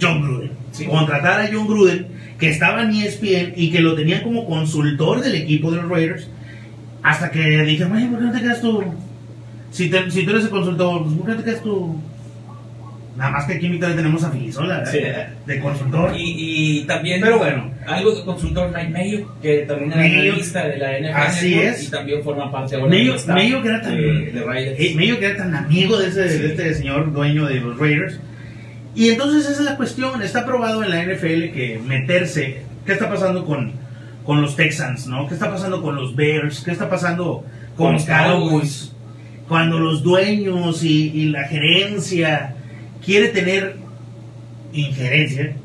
John Gruden. Sí. Contratar a John Gruden, que estaba en ESPN y que lo tenían como consultor del equipo de los Raiders. Hasta que dije, "Oye, ¿por qué no te quedas tú? Si, te- si tú eres el consultor, pues, ¿por qué no te quedas tú? Nada más que aquí en Victoria tenemos a Filisola Sí. de consultor. Y, y también. Pero bueno. Algo que consultor Mike Mayo, que también era analista de la NFL. Así es. Y también forma parte ahora Mayo, staff Mayo que era tan, de, de Raiders. eh, Mayo que era tan amigo de, ese, Sí. de este señor dueño de los Raiders. Y entonces esa es la cuestión. Está probado en la NFL que meterse. ¿Qué está pasando con, con los Texans? ¿no? ¿Qué está pasando con los Bears? ¿Qué está pasando con, Con los Cowboys? Cuando los dueños y, y la gerencia quiere tener injerencia.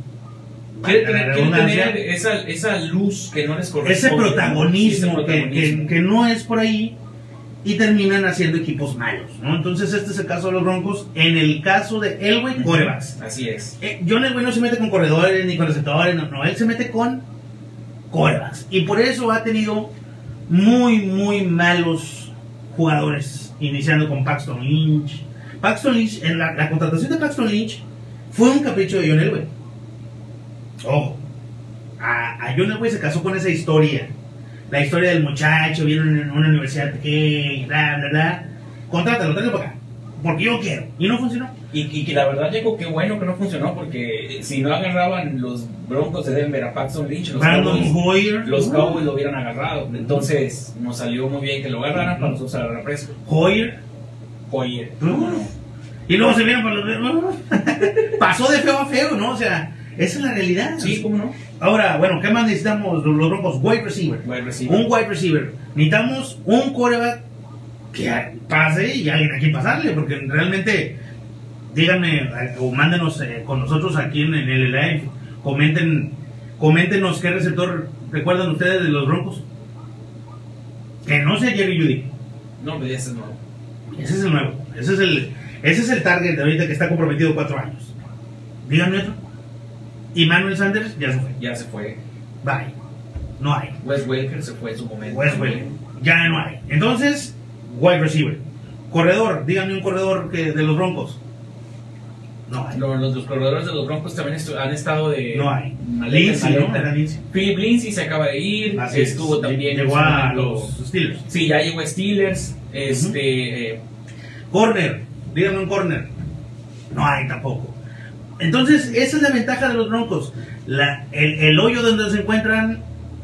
Quiere tener, quiere redundancia, tener esa, esa luz que no les corresponde. ese protagonismo. Que, que no es por ahí y terminan haciendo equipos malos, ¿no? Entonces este es el caso de los Broncos. En el caso de Elway, corebacks. Así es. Eh, John Elway no se mete con corredores ni con receptores, no, no, él se mete con corebacks. Y por eso ha tenido muy, muy malos jugadores, iniciando con Paxton Lynch. Paxton Lynch, en la, contratación de Paxton Lynch fue un capricho de John Elway. Ojo, a, a John Elway se casó con esa historia. La historia del muchacho, viene en una universidad pequeña, bla, bla, bla. Contrátalo, tráelo para acá. Porque yo quiero. Y no funcionó. Y, y que la verdad, llegó qué bueno que no funcionó, porque si no agarraban los Broncos de Denver a Paxton Lynch, los Cowboys, Hoyer. los Cowboys lo hubieran agarrado. Entonces, nos salió muy bien que lo agarraran para nosotros agarrar fresco. Hoyer. Oye, uh, Y luego se vieron para los. Pasó de feo a feo, ¿no? O sea, esa es la realidad. sí, ¿cómo no? Ahora, bueno, ¿qué más necesitamos los Broncos? Wide receiver. Wide receiver. Un wide receiver. Necesitamos un quarterback que pase y alguien a quien pasarle, porque realmente, díganme eh, o mándenos eh, con nosotros aquí en, en el live, comenten, coméntenos qué receptor recuerdan ustedes de los Broncos. Que no sea Jerry Judy. No, pues ese es nuevo. Ese es el nuevo. Ese es el, ese es el target de ahorita que está comprometido cuatro años. Díganme otro. Y Manuel Sanders ya se fue. Ya se fue. Bye. No hay. Wes Welker se fue en su momento. Westwell. Ya no hay. Entonces, wide receiver. Corredor. Díganme un corredor que, de los Broncos. No hay. Lo- Los, los corredores de los Broncos también han estado de. No hay. Lindsay, ¿no? Era Lindsay. Philip Lindsay se acaba de ir. Así es. estuvo también. en Llegó a los Steelers. Sí, ya llegó a Steelers. Este. eh, Corner. Díganme un corner. No hay tampoco. Entonces, esa es la ventaja de los Broncos. La- el, el hoyo donde se encuentran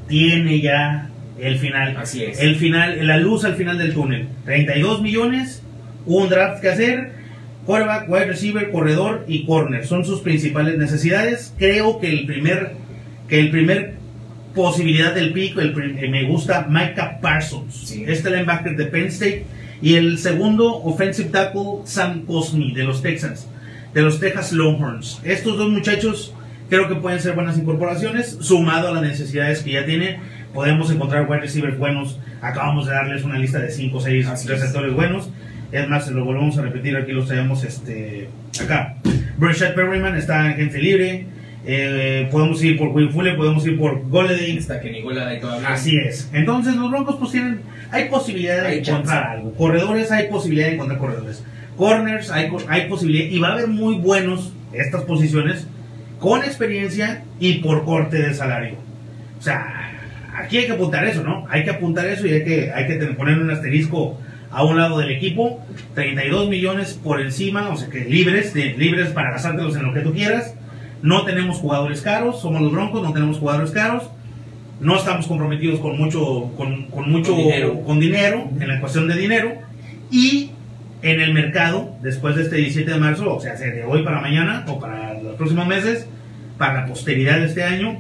tiene ya el final. Así es. El final, la luz al final del túnel. 32 millones, un draft que hacer, quarterback, wide receiver, corredor y corner. Son sus principales necesidades. Creo que el primer, que el primer posibilidad del pico, el, prim- eh, me gusta Micah Parsons, Sí. este linebacker de Penn State. Y el segundo, offensive tackle, Sam Cosmi, de los Texans, de los Texas Longhorns. Estos dos muchachos creo que pueden ser buenas incorporaciones, sumado a las necesidades que ya tiene. Podemos encontrar wide receivers buenos. Acabamos de darles una lista de 5 o 6 Así receptores buenos. Es más, lo volvemos a repetir, aquí los tenemos este, acá. Breshad Perryman está en gente libre. Eh, podemos ir por Will Fuller, podemos ir por Golladay. Está que Nicola todavía. Así es. Entonces los Broncos pues tienen, hay posibilidad de Hay encontrar chance. algo. Corredores hay posibilidad de encontrar corredores. Corners hay, hay posibilidad y va a haber muy buenos estas posiciones con experiencia y por corte de salario. O sea, aquí hay que apuntar eso, ¿no? Hay que apuntar eso y hay que, hay que poner un asterisco a un lado del equipo. 32 millones por encima, o sea que libres, de- libres para gastártelos en lo que tú quieras. No tenemos jugadores caros, somos los Broncos, no tenemos jugadores caros. No estamos comprometidos con mucho, con, con mucho Con dinero. con dinero, en la cuestión de dinero. Y en el mercado, después de este 17 de marzo, o sea, sea de hoy para mañana o para los próximos meses, para la posteridad de este año,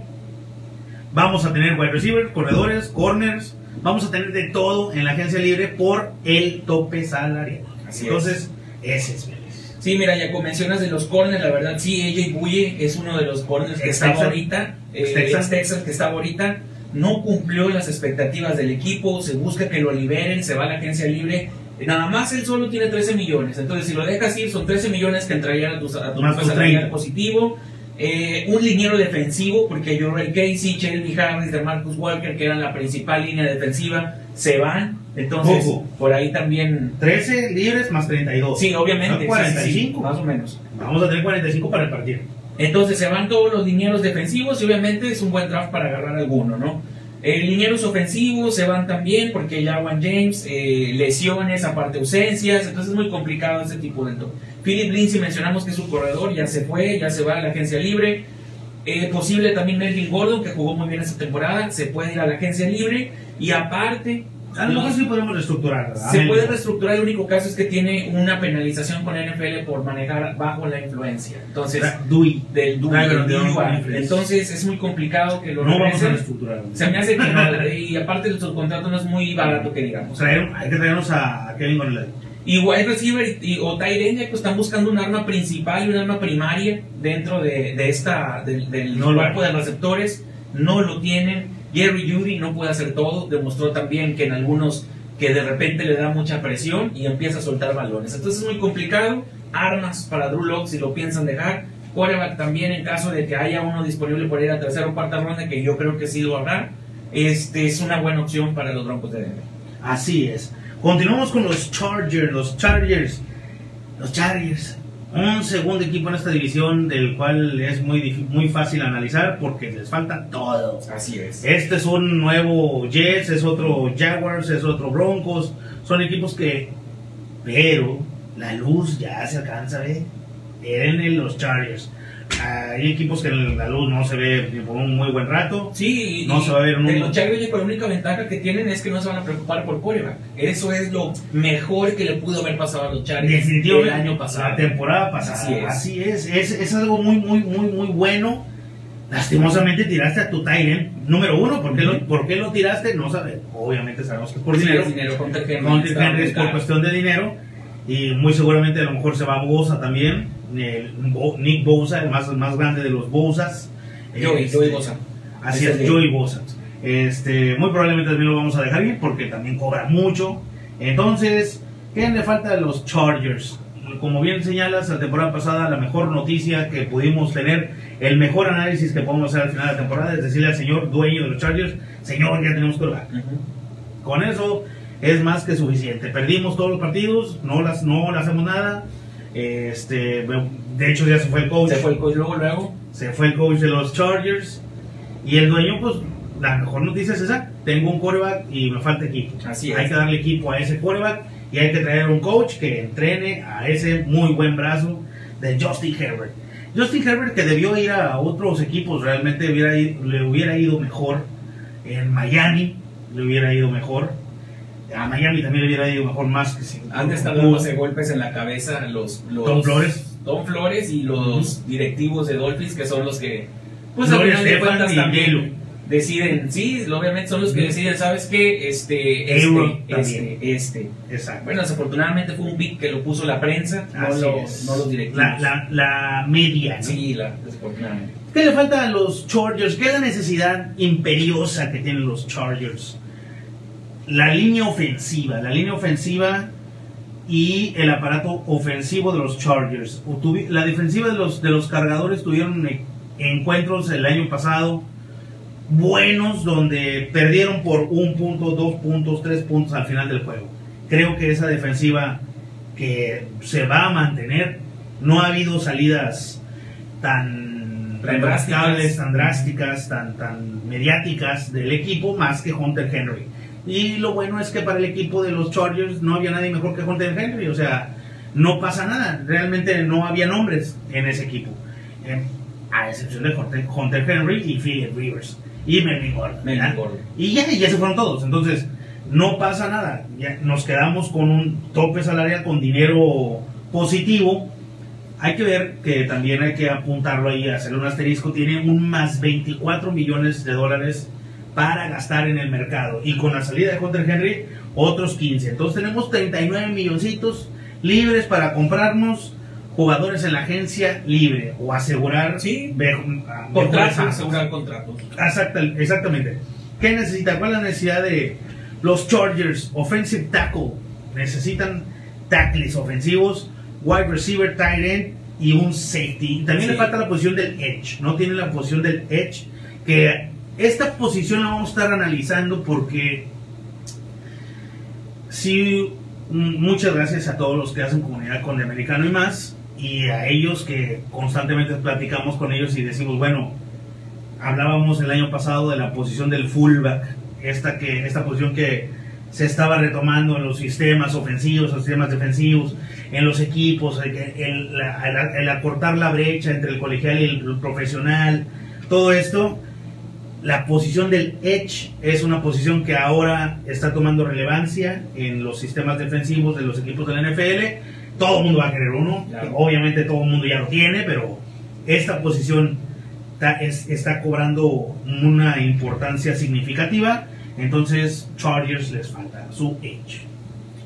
vamos a tener wide receivers, corredores, corners, vamos a tener de todo en la agencia libre por el tope salarial. Así Entonces, ese es. Sí, mira, ya como mencionas de los corners, la verdad, sí, AJ Buye es uno de los corners que Texan. ahorita, eh, Texan. ex Texas que estaba ahorita, no cumplió las expectativas del equipo, se busca que lo liberen, se va a la agencia libre, nada más él solo tiene 13 millones, entonces si lo dejas ir son 13 millones que entrarían a tu, a tu Más tope tus salarial 30. positivo, eh, un liniero defensivo, porque Jorrell Casey, Shelby Harris, de Marcus Walker, que eran la principal línea defensiva, se van, entonces Ojo. por ahí también... 13 libres más 32. Sí, obviamente, Son sí, sí, 45. más o menos. Vamos a tener 45 para repartir. Entonces se van todos los linieros defensivos y obviamente es un buen draft para agarrar alguno, ¿no? Eh, linieros ofensivos se van también porque ya Juan James, eh, lesiones, aparte ausencias, entonces es muy complicado ese tipo de... to- Philip Lindsay mencionamos que es su corredor, ya se fue, ya se va a la agencia libre. Eh, posible también Melvin Gordon, que jugó muy bien esta temporada, se puede ir a la agencia libre. Y aparte, A lo mejor sí podemos reestructurar. ¿verdad? se puede reestructurar, el único caso es que tiene una penalización con la NFL por manejar bajo la influencia. Entonces, DUI, del DUI. Entonces es muy complicado que lo No vamos a reestructurar. Se me hace que no, y aparte el contrato no es muy barato que digamos. Traer- hay que traernos a, a Kevin Conley. Y wide receiver y, o tight end ya que están buscando un arma principal y un arma primaria dentro de, de esta del, del No cuerpo de receptores, no lo tienen. Jerry Judy no puede hacer todo, demostró también que en algunos que de repente le da mucha presión y empieza a soltar balones. Entonces es muy complicado. Armas para Drew Lock si lo piensan dejar. Quarterback también en caso de que haya uno disponible por ir a tercera o cuarta ronda, que yo creo que sí lo habrá. Este es una buena opción para los Broncos de Denver. Así es. Continuamos con los Chargers. Los Chargers. Los Chargers. Un segundo equipo en esta división del cual es muy, muy fácil analizar porque les falta todo. Así es. Este es un nuevo Jets, es otro Jaguars, es otro Broncos. Son equipos que. Pero la luz ya se alcanza. En el- los Chargers. Hay equipos que la luz no se ve por un muy buen rato. Sí, y- No se va a ver un- los Chargers la única ventaja que tienen es que no se van a preocupar por quarterback. Eso es lo mejor que le pudo haber pasado a los Chargers el año La pasado. temporada pasada. Así Así es. es. Algo muy, muy, muy, muy bueno. Lastimosamente tiraste a tu Tyrant número uno. ¿Por qué, lo. ¿Por qué lo tiraste? No sabes. Obviamente sabemos que es por Sí, dinero. dinero. Hunter Henry es por cuestión de dinero. Y muy seguramente a lo mejor se va Bosa también. El Nick Bosa, el más, más grande de los Bosas. Joey, Este, Joey Bosa. Así Es es, Joey Bosa. Este, muy probablemente también lo vamos a dejar ir porque también cobra mucho. Entonces, ¿qué le falta a los Chargers? Como bien señalas, la temporada pasada la mejor noticia que pudimos tener, el mejor análisis que podemos hacer al final de la temporada es decirle al señor dueño de los Chargers, señor, ya tenemos quarterback. Ujú. Con eso es más que suficiente. Perdimos todos los partidos, no las no le hacemos nada. Este, de hecho ya se fue el coach. Se fue el coach luego, luego. Se fue el coach de los Chargers. Y el dueño, pues, la mejor noticia es esa. Tengo un quarterback y me falta equipo. Así es. Hay que darle equipo a ese quarterback y hay que traer un coach que entrene a ese muy buen brazo de Justin Herbert. Justin Herbert que debió ir a otros equipos, realmente hubiera ido- le hubiera ido mejor. En Miami le hubiera ido mejor. A Miami también le hubiera ido mejor más que si Han Hubo- dándose golpes en la cabeza los, los Tom Flores. Tom Flores y los directivos de Dolphins que son los que pues Flores, al final de Stefan cuentas y también deciden, sí, obviamente son los que deciden, ¿sabes qué? Este, este, este, este. Exacto. Bueno, desafortunadamente fue un pick que lo puso la prensa, no, los, no los directivos. La, la, la media. ¿no? Sí, la, desafortunadamente. ¿Qué le falta a los Chargers? ¿Qué es la necesidad imperiosa que tienen los Chargers? La línea ofensiva. La línea ofensiva y el aparato ofensivo de los Chargers. La defensiva de los, de los cargadores tuvieron e- encuentros el año pasado buenos donde perdieron por un punto, dos puntos, tres puntos al final del juego. Creo que esa defensiva que se va a mantener, no ha habido salidas tan remarcables, tan drásticas, tan, tan mediáticas del equipo, más que Hunter Henry. Y lo bueno es que para el equipo de los Chargers no había nadie mejor que Hunter Henry, o sea, no pasa nada, realmente no había nombres en ese equipo. Eh, a excepción de Hunter, Hunter Henry y Philip Rivers y Melvin Gordon. Y ya, ya se fueron todos. Entonces, no pasa nada. Ya nos quedamos con un tope salarial con dinero positivo. Hay que ver que también hay que apuntarlo ahí, hacerle un asterisco. Tiene un más 24 millones de dólares para gastar en el mercado. Y con la salida de Hunter Henry, otros 15. Entonces tenemos 39 milloncitos libres para comprarnos jugadores en la agencia libre o asegurar Sí. ve- a- mejores Contratos, asegurar contratos. Exacta- exactamente. ¿Qué necesita? ¿Cuál es la necesidad de los Chargers? Offensive tackle. Necesitan tackles ofensivos, wide receiver, tight end y un safety. También Sí. le falta la posición del edge. No tiene la posición del edge. Que esta posición la vamos a estar analizando porque sí, muchas gracias a todos los que hacen comunidad con el americano y más. Y a ellos que constantemente platicamos con ellos y decimos, bueno, hablábamos el año pasado de la posición del fullback, esta, que, esta posición que se estaba retomando en los sistemas ofensivos, los sistemas defensivos, en los equipos, el acortar la brecha entre el colegial y el profesional, todo esto. La posición del edge es una posición que ahora está tomando relevancia en los sistemas defensivos de los equipos de la NFL. Todo el mundo va a querer uno. Claro. Obviamente todo el mundo ya lo tiene, pero esta posición está, es- está cobrando una importancia significativa. Entonces, Chargers les falta su edge.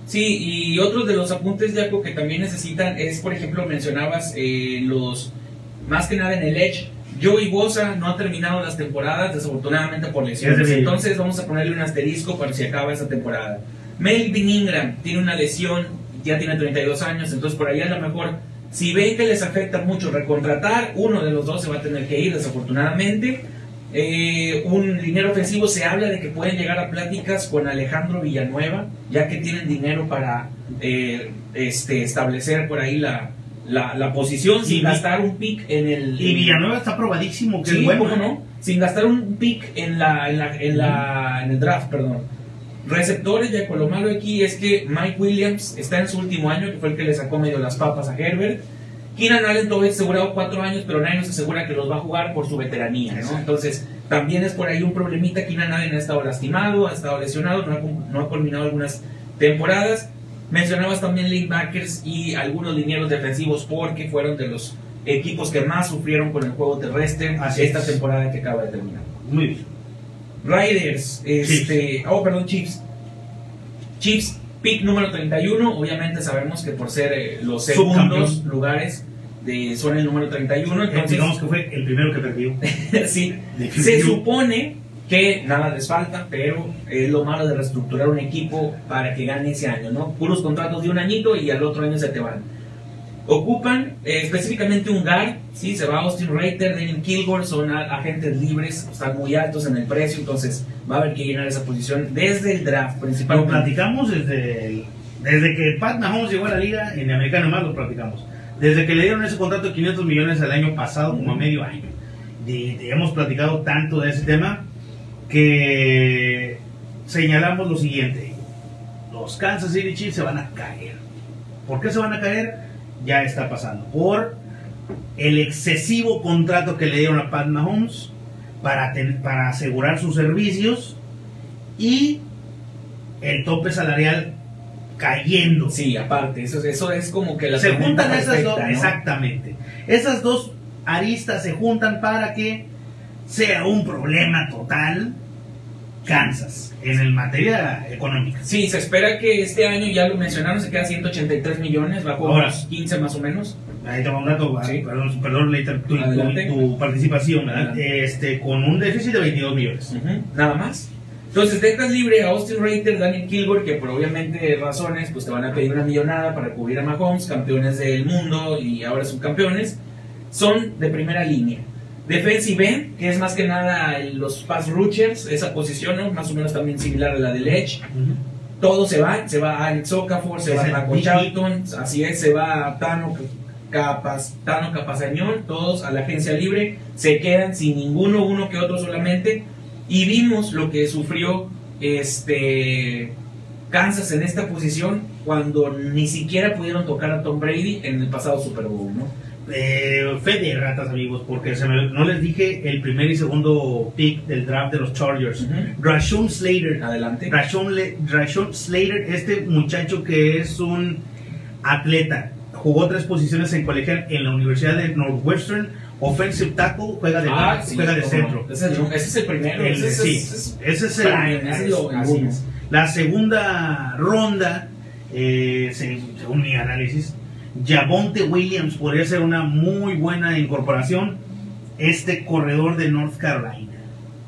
Sí, y otros de los apuntes, Jaco, que también necesitan es, por ejemplo, mencionabas eh, los, más que nada en el Edge, Joey Bosa no ha terminado las temporadas, desafortunadamente por lesiones. Entonces vamos a ponerle un asterisco para si acaba esa temporada. Melvin Ingram tiene una lesión, ya tiene 32 años, entonces por ahí a lo mejor, si ven que les afecta mucho recontratar, uno de los dos se va a tener que ir, desafortunadamente. Eh, un dinero ofensivo se habla de que pueden llegar a pláticas con Alejandro Villanueva, ya que tienen dinero para eh, este, establecer por ahí la, la, la posición sin Y- gastar un pick en el. Y Villanueva está probadísimo que Sí, es bueno. ¿cómo no? Sin gastar un pick en, la, en, la, en, la, en el draft, perdón. Receptores, ya con lo malo aquí es que Mike Williams está en su último año, que fue el que le sacó medio las papas a Herbert. Keenan Allen todavía asegurado cuatro años, pero nadie nos asegura que los va a jugar por su veteranía, ¿no? Exacto. Entonces, también es por ahí un problemita. Keenan Allen ha estado lastimado, ha estado lesionado, no ha, no ha culminado algunas temporadas. Mencionabas también linebackers y algunos linieros defensivos porque fueron de los equipos que más sufrieron con el juego terrestre Así esta es. temporada que acaba de terminar. Muy bien. Riders, este, oh, perdón, Chiefs. Chiefs, pick número 31. Obviamente sabemos que por ser eh, los segundos lugares de, son el número 31. Eh, Entonces, digamos que fue el primero que perdió. sí, se supone que nada les falta, pero es lo malo de reestructurar un equipo para que gane ese año, ¿no? Puros contratos de un añito y al otro año se te van. Ocupan eh, específicamente un guard, sí, se va Austin Reiter, Daniel Kilgore, son agentes libres, están muy altos en el precio, entonces va a haber que llenar esa posición desde el draft Lo principalmente. platicamos desde, el- desde que Pat Mahomes llegó a la liga, en Americano más lo platicamos. Desde que le dieron ese contrato de 500 millones el año pasado, como a medio año. De- de- hemos platicado tanto de ese tema que señalamos lo siguiente. Los Kansas City Chiefs se van a caer. ¿Por qué se van a caer? Ya está pasando. Por el excesivo contrato que le dieron a Pat Mahomes para, ten- para asegurar sus servicios y el tope salarial cayendo. Sí, aparte, eso, eso es como que la se juntan esas dos, exactamente. Esas dos aristas se juntan para que sea un problema total Kansas en el materia económica. Sí, se espera que este año, ya lo mencionaron, se queda 183 millones, bajo Ahora. unos 15 más o menos. Ahí te va un dato, Sí. perdón, perdón Leiter, tu, tu- Adelante. tu participación, ¿verdad? Adelante. este, con un déficit de 22 millones. Nada más. Entonces dejas libre a Austin Reiter, Daniel Kilgore, que por obviamente razones pues te van a pedir una millonada para cubrir a Mahomes, campeones del mundo y ahora subcampeones. Son de primera línea. Defensive end, que es más que nada los pass rushers, esa posición, ¿no? más o menos también similar a la del Edge. Todo se va, se va Alex Okafor, se Es va DB. Charlton, así es, se va Tano Capas, Tano Capazañón, todos a la agencia libre, se quedan sin ninguno, uno que otro solamente, y vimos lo que sufrió este Kansas en esta posición cuando ni siquiera pudieron tocar a Tom Brady en el pasado Super Bowl, ¿no? Eh, fe de ratas, amigos, porque se me- no les dije el primer y segundo pick del draft de los Chargers. Ujú. Rashawn Slater. Adelante. Rashawn, Le- Rashawn Slater, este muchacho que es un atleta, jugó tres posiciones en colegial en la Universidad de Northwestern, offensive tackle, juega de, Ah, sí, juega de centro. no. Ese es, el, ese es el primero. El- ese, es- sí, ese es- ese es el, ese es lo-. La segunda ronda, eh, se- según mi análisis, Javonte Williams podría ser una muy buena incorporación. Este corredor de North Carolina.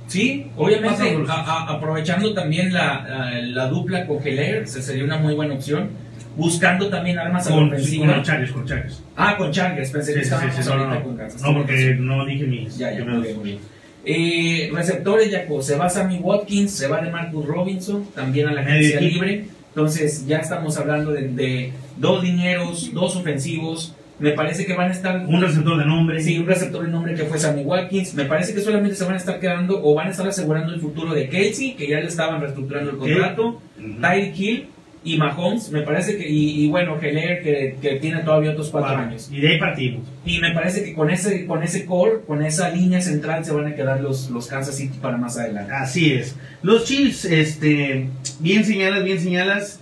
Sí, obviamente, Pasamos. a- a- aprovechando también la, la- la dupla con Heller, se sería una muy buena opción. Buscando también armas a la Con, con ofensiva. los Chargers, con Chargers. Ah, con Chargers, pensé que sí, sí, no, no, con Kansas. no, porque no dije mis. Ya, ya, muy bien, muy bien. Eh, receptores, Jaco, se va Sammy Watkins, se va de Marcus Robinson, también a la agencia libre. Entonces, ya estamos hablando de, de dos linieros, dos ofensivos. Me parece que van a estar. Un receptor de nombre. Sí, un receptor de nombre que fue Sammy Watkins. Me parece que solamente se van a estar quedando o van a estar asegurando el futuro de Kelsey, que ya le estaban reestructurando el contrato. Ujú. Tyreek Hill y Mahomes, me parece que. Y, y bueno, Heller, que, que tiene todavía otros cuatro Cuatro. años. Y de ahí partimos. Y me parece que con ese, con ese core, con esa línea central, se van a quedar los, los Kansas City para más adelante. Así es. Los Chiefs, este, bien señalas, bien señalas.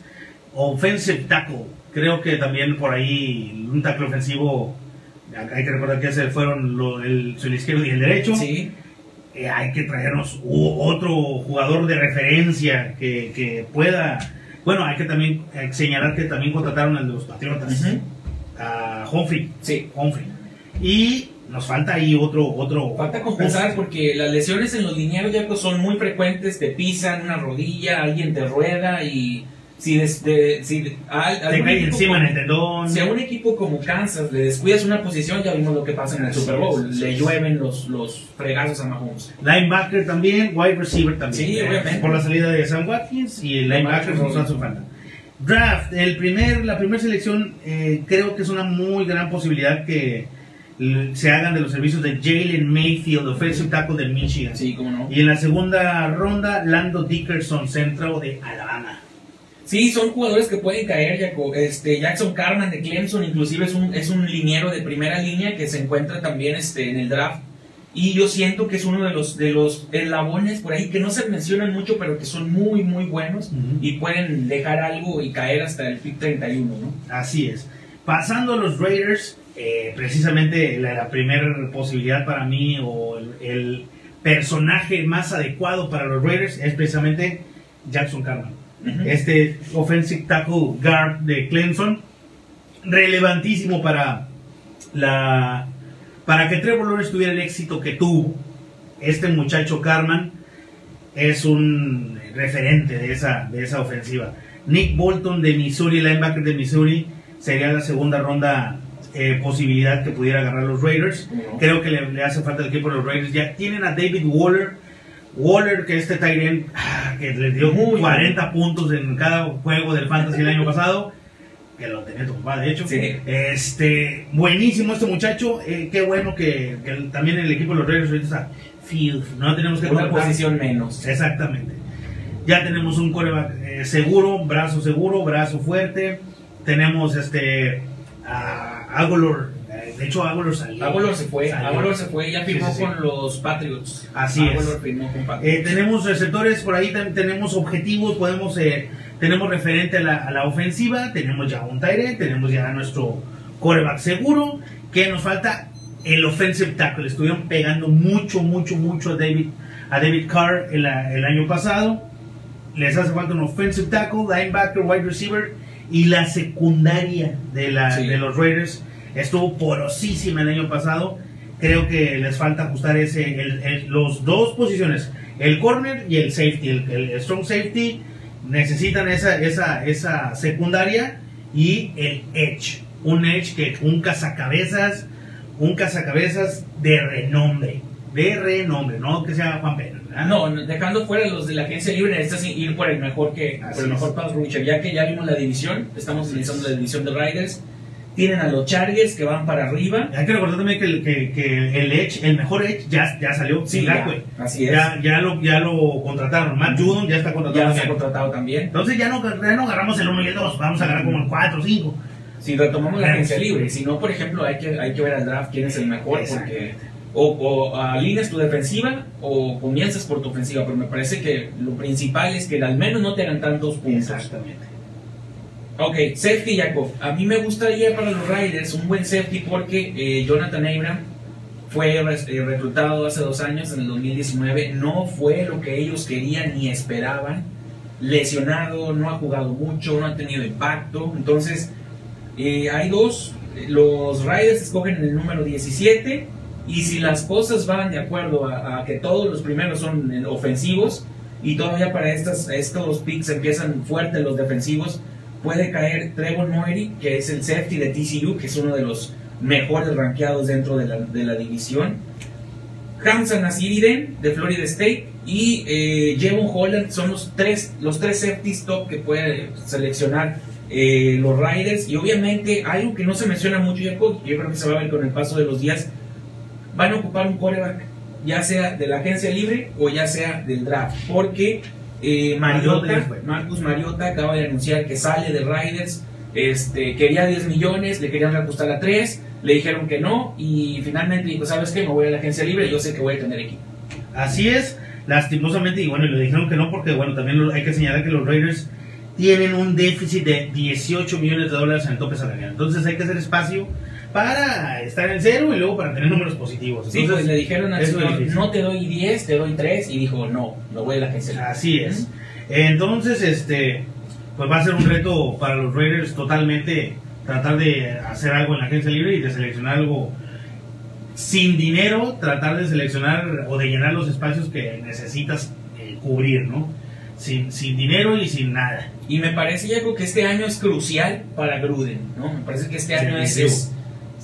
Offensive tackle. Creo que también por ahí un tackle ofensivo. Hay que recordar que ese fueron lo- el, el izquierdo y el derecho. Sí, Eh, hay que traernos otro jugador de referencia que, que pueda. Bueno, hay que también eh, señalar que también contrataron al de los Patriotas, a Humphrey. sí. Humphrey. Y nos falta ahí otro. otro Falta compensar porque las lesiones en los linieros ya pues, son muy frecuentes, te pisan una rodilla, alguien te rueda y si, des- de- si de- a- Te algún cae equipo encima en el tendón. Si a un equipo como Kansas le descuidas una posición, ya vimos lo que pasa en el Super Bowl. le llueven los, los fregazos a Mahomes. Linebacker también, wide receiver también. Sí, obviamente. Por la salida de Sam Watkins y el linebacker Marcus nos hace falta. Draft, el primer, la primera selección eh, creo que es una muy gran posibilidad que se hagan de los servicios de Jalen Mayfield, offensive tackle de Michigan. Sí, cómo no. Y en la segunda ronda, Lando Dickerson, centro de Alabama. Sí, son jugadores que pueden caer, Jaco. Este, Jackson Carman de Clemson, inclusive es un, es un liniero de primera línea que se encuentra también este, en el draft. Y yo siento que es uno de los, de los eslabones por ahí que no se mencionan mucho, pero que son muy, muy buenos y pueden dejar algo y caer hasta el pick 31, ¿no? Así es. Pasando a los Raiders, eh, precisamente la, la primera posibilidad para mí o el, el personaje más adecuado para los Raiders es precisamente Jackson Carman. Este offensive tackle guard de Clemson, relevantísimo para la para que Trevor Lawrence tuviera el éxito que tuvo. Este muchacho Carman es un referente de esa, de esa ofensiva. Nick Bolton de Missouri, linebacker de Missouri, sería la segunda ronda eh, posibilidad que pudiera agarrar los Raiders. Creo que le, le hace falta el equipo de los Raiders. Ya tienen a David Waller. Waller, que este Tyrant, que les dio Muy 40 puntos en cada juego del Fantasy el año pasado. Que lo tenía tu papá, de hecho. Sí. Este, buenísimo este muchacho. eh, qué bueno que, que el- también el equipo de los Raiders ahorita está field. No tenemos que Una posición menos. Exactamente. Ya tenemos un coreback eh, seguro, brazo seguro, brazo fuerte. Tenemos este a Agolor. De hecho, Agolor salió. Aguilar se fue. Aguilar se fue, ya firmó sí, sí. con los Patriots. Así es. Aguilar firmó con Eh, Patriots. tenemos receptores por ahí, tam- tenemos objetivos, podemos eh, tenemos referente a la, a la ofensiva, tenemos ya un Tyrant, tenemos ya nuestro coreback seguro. que nos falta? El offensive tackle. Estuvieron pegando mucho, mucho, mucho a David, a David Carr el, el año pasado. Les hace falta un offensive tackle, linebacker, wide receiver y la secundaria de, la, de los Raiders estuvo porosísima el año pasado. Creo que les falta ajustar ese, el- el- los dos posiciones, el corner y el safety. El, el strong safety necesitan esa, esa, esa secundaria y el edge. Un edge que un cazacabezas, un cazacabezas de renombre. De renombre, no que sea Juan Pedro. No, dejando fuera los de la agencia libre, necesitas ir por el mejor que por el mejor pass rusher, ya que ya vimos la división, estamos utilizando la división de Riders. Tienen a los Chargers que van para arriba. Hay que recordar también que, el- que- que el Edge, el mejor Edge, ya, ya salió. Sí, ya, así es. Ya, ya, lo, ya lo contrataron. Matt Judon ya está contratado. Ya también. contratado también. Entonces ya no, ya no agarramos el 1 y el 2, vamos a agarrar como el 4 o 5. Si retomamos la agencia libre, si no, por ejemplo, hay que, hay que ver al draft quién es el mejor, porque o, o alineas tu defensiva o comienzas por tu ofensiva, pero me parece que lo principal es que al menos no te hagan tantos puntos. Exactamente. Ok, safety Jacob. A mí me gustaría para los Riders un buen safety porque eh, Jonathan Abram fue eh, reclutado hace dos años, en el 2019. No fue lo que ellos querían ni esperaban. Lesionado, no ha jugado mucho, no ha tenido impacto. Entonces, eh, hay dos. Los Riders escogen el número 17. Y si las cosas van de acuerdo a, a que todos los primeros son eh, ofensivos y todavía para estas, estos picks empiezan fuertes los defensivos, puede caer Trevor Moery, que es el safety de TCU, que es uno de los mejores rankeados dentro de la, de la división. Hamza Nasiriden de Florida State y eh, Jevon Holland son los tres, los tres safeties top que puede seleccionar eh, los Riders. Y obviamente algo que no se menciona mucho, Jacob, yo creo que se va a ver con el paso de los días, van a ocupar un quarterback, ya sea de la agencia libre o ya sea del draft, porque eh, Mariota, Marcus Mariota acaba de anunciar que sale de Riders, este, quería 10 millones, le querían reajustar a 3, le dijeron que no y finalmente dijo, ¿sabes qué? Me voy a la agencia libre, yo sé que voy a tener equipo. Así es, lastimosamente, y bueno, le dijeron que no porque, bueno, también hay que señalar que los Raiders tienen un déficit de 18 millones de dólares en el tope salarial. Entonces hay que hacer espacio para estar en cero y luego para tener números positivos. Sí, pues le dijeron al señor, no te doy 10, te doy 3 y dijo, no, me voy a la agencia libre. Así es. Entonces, este, pues va a ser un reto para los Raiders totalmente tratar de hacer algo en la agencia libre y de seleccionar algo sin dinero, tratar de seleccionar o de llenar los espacios que necesitas eh, cubrir, ¿no? Sin, sin dinero y sin nada. Y me parece, Jaco, que este año es crucial para Gruden, ¿no? Me parece que este año es-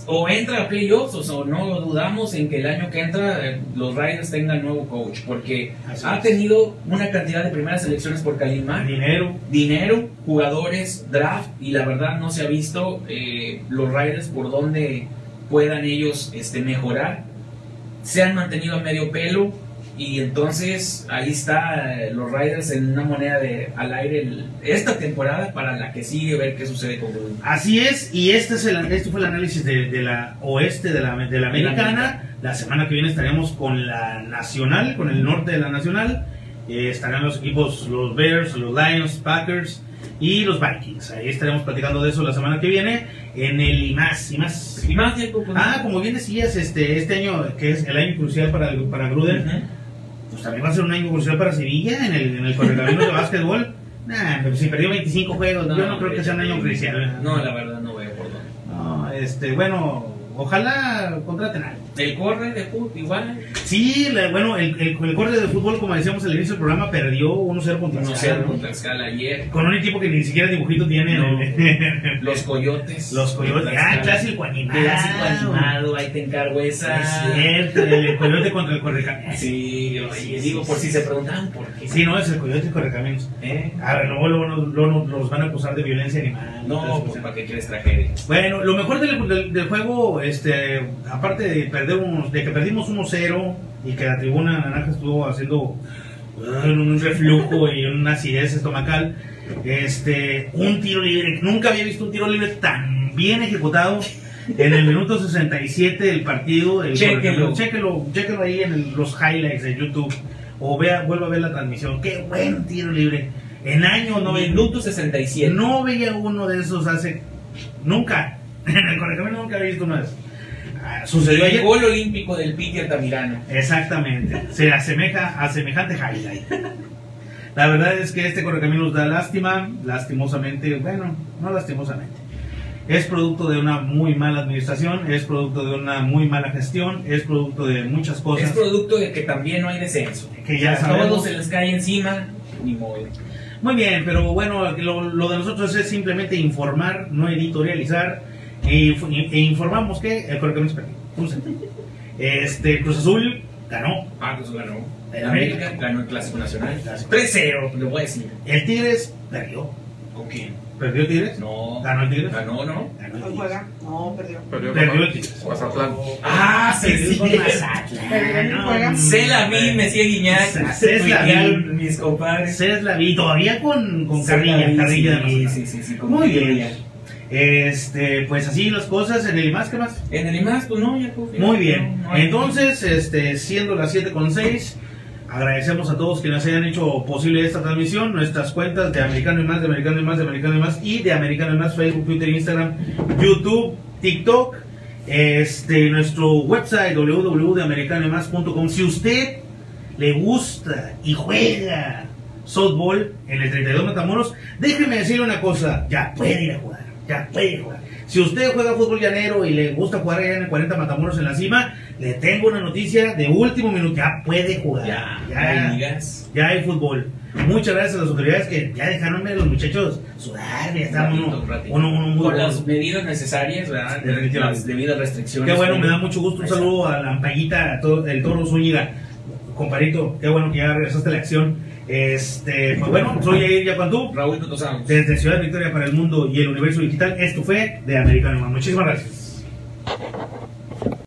o entra a playoffs o no dudamos en que el año que entra eh, los Riders tengan nuevo coach, porque Así ha es. tenido una cantidad de primeras selecciones por Mack, Dinero. dinero, jugadores, draft, y la verdad no se ha visto eh, los Riders por donde puedan ellos este, mejorar. Se han mantenido a medio pelo y entonces ahí está eh, los Riders en una moneda de al aire el- esta temporada para la que sigue ver qué sucede con Gruden. Así es, y este, es el, este fue el análisis de, de la oeste de la, de la americana. La semana que viene estaremos con la nacional, con el norte de la nacional. Eh, estarán los equipos, los Bears, los Lions, Packers y los Vikings. Ahí estaremos platicando de eso la semana que viene en el y más y más. Y más tiempo, pues, Ah, como bien decías, este, este año que es el año crucial para, para Gruden. Pues también va a ser un año crucial para Sevilla en el, en el correcamino de básquetbol. Nah, pero si perdió 25 juegos, yo no creo que sea un año crucial. No, la verdad no veo por dónde. No, este, bueno, ojalá contraten algo. El corre de fútbol igual. Sí, la- bueno, el, el, el corte de fútbol, como decíamos al inicio del programa, perdió 1-0 contra Tlaxcala, contra Escala ayer. Con un equipo que ni siquiera dibujito tiene. No. Los coyotes. Los coyotes. Ah, clásico animado. Clásico animado, ahí te encargo esa. Es cierto, el coyote contra el correcaminos. Sí, oye, digo, por si se preguntaban por qué. Sí, no, es el coyote y correcaminos. ¿Eh? A ver, luego, luego, luego, luego los van a acusar de violencia animal. No, pues para qué quieres tragedia. Bueno, lo mejor del, del- del juego, este, aparte de perder unos, de que perdimos 1-0 y que la tribuna naranja estuvo haciendo uh, un reflujo y una acidez estomacal, este, un tiro libre, nunca había visto un tiro libre tan bien ejecutado. En el minuto 67 del partido, el Chéquelo. chéquelo, chéquelo ahí en el- los highlights de YouTube o vea, vuelva a ver la transmisión. Qué buen tiro libre. En no veía, Minuto 67. no veía uno de esos hace nunca. En el Correcamino nunca había visto de esos. Ah, Sucedió El ayer. gol olímpico del Piti Altamirano. Exactamente. Se asemeja a semejante highlight. La verdad es que este Correcaminos da lástima, lastimosamente, bueno, no lastimosamente. Es producto de una muy mala administración, es producto de una muy mala gestión, es producto de muchas cosas. Es producto de que también no hay descenso. Que ya sabemos. todos se les cae encima, ni modo. Muy bien, pero bueno, lo, lo de nosotros es simplemente informar, no editorializar. E, inf- e informamos que el Correcaminos perdió. Punto. Este, Cruz Azul ganó. Ah, pues ganó. El América ganó el Clásico Nacional. Clásico. 3-0, le voy a decir. El Tigres perdió. ¿Con quién? ¿Perdió Tigres? No. ¿Ganó el Tigres? Ganó, ¿no? Ganó el ¿Hoy Tigres. No, perdió. Perdió, Perdió el Tigres. Mazatlán. Ah, se Perdió con sí. Mazatlán. Perdió. Se la vi, hombre. Mesía Guiñac. Se la vi. tuitearon mis compadres. Se la vi todavía con, con carrilla, carrilla de sí, Mazatlán. sí, sí, sí, Muy bien. Este, pues así las cosas en el IMAS, ¿qué más? En el IMAS, pues no, ya pues, Muy bien. no, no hay- Entonces, este, siendo las 7 con 6, agradecemos a todos quienes hayan hecho posible esta transmisión. Nuestras cuentas de Americano y Más, de Americano y Más, de Americano y Más y de Americano y Más, Facebook, Twitter, Instagram, YouTube, TikTok. Este, nuestro website www.americanoymás.com. Si usted le gusta y juega softball en el 32 Matamoros, déjeme decirle una cosa, ya puede ir a jugar, ya jugar. Si usted juega fútbol llanero y le gusta jugar allá en el 40 Matamoros en la cima, le tengo una noticia de último minuto, ya puede jugar. Ya, ya, ya, ya hay fútbol. Muchas gracias a las autoridades que ya dejaron a los muchachos sudar, ya uno, uno, uno muy Con las medidas necesarias, ¿verdad? Las debidas restricciones. Qué bueno, me da mucho gusto. Un saludo a la ampallita, el toro Zúñiga. Comparito, qué bueno que ya regresaste a la acción. Este, pues bueno, soy Ayer Yapantú. Raúl Mendoza. Desde Ciudad Victoria para el Mundo y el Universo Digital. Esto fue de Americano Man. Muchísimas gracias.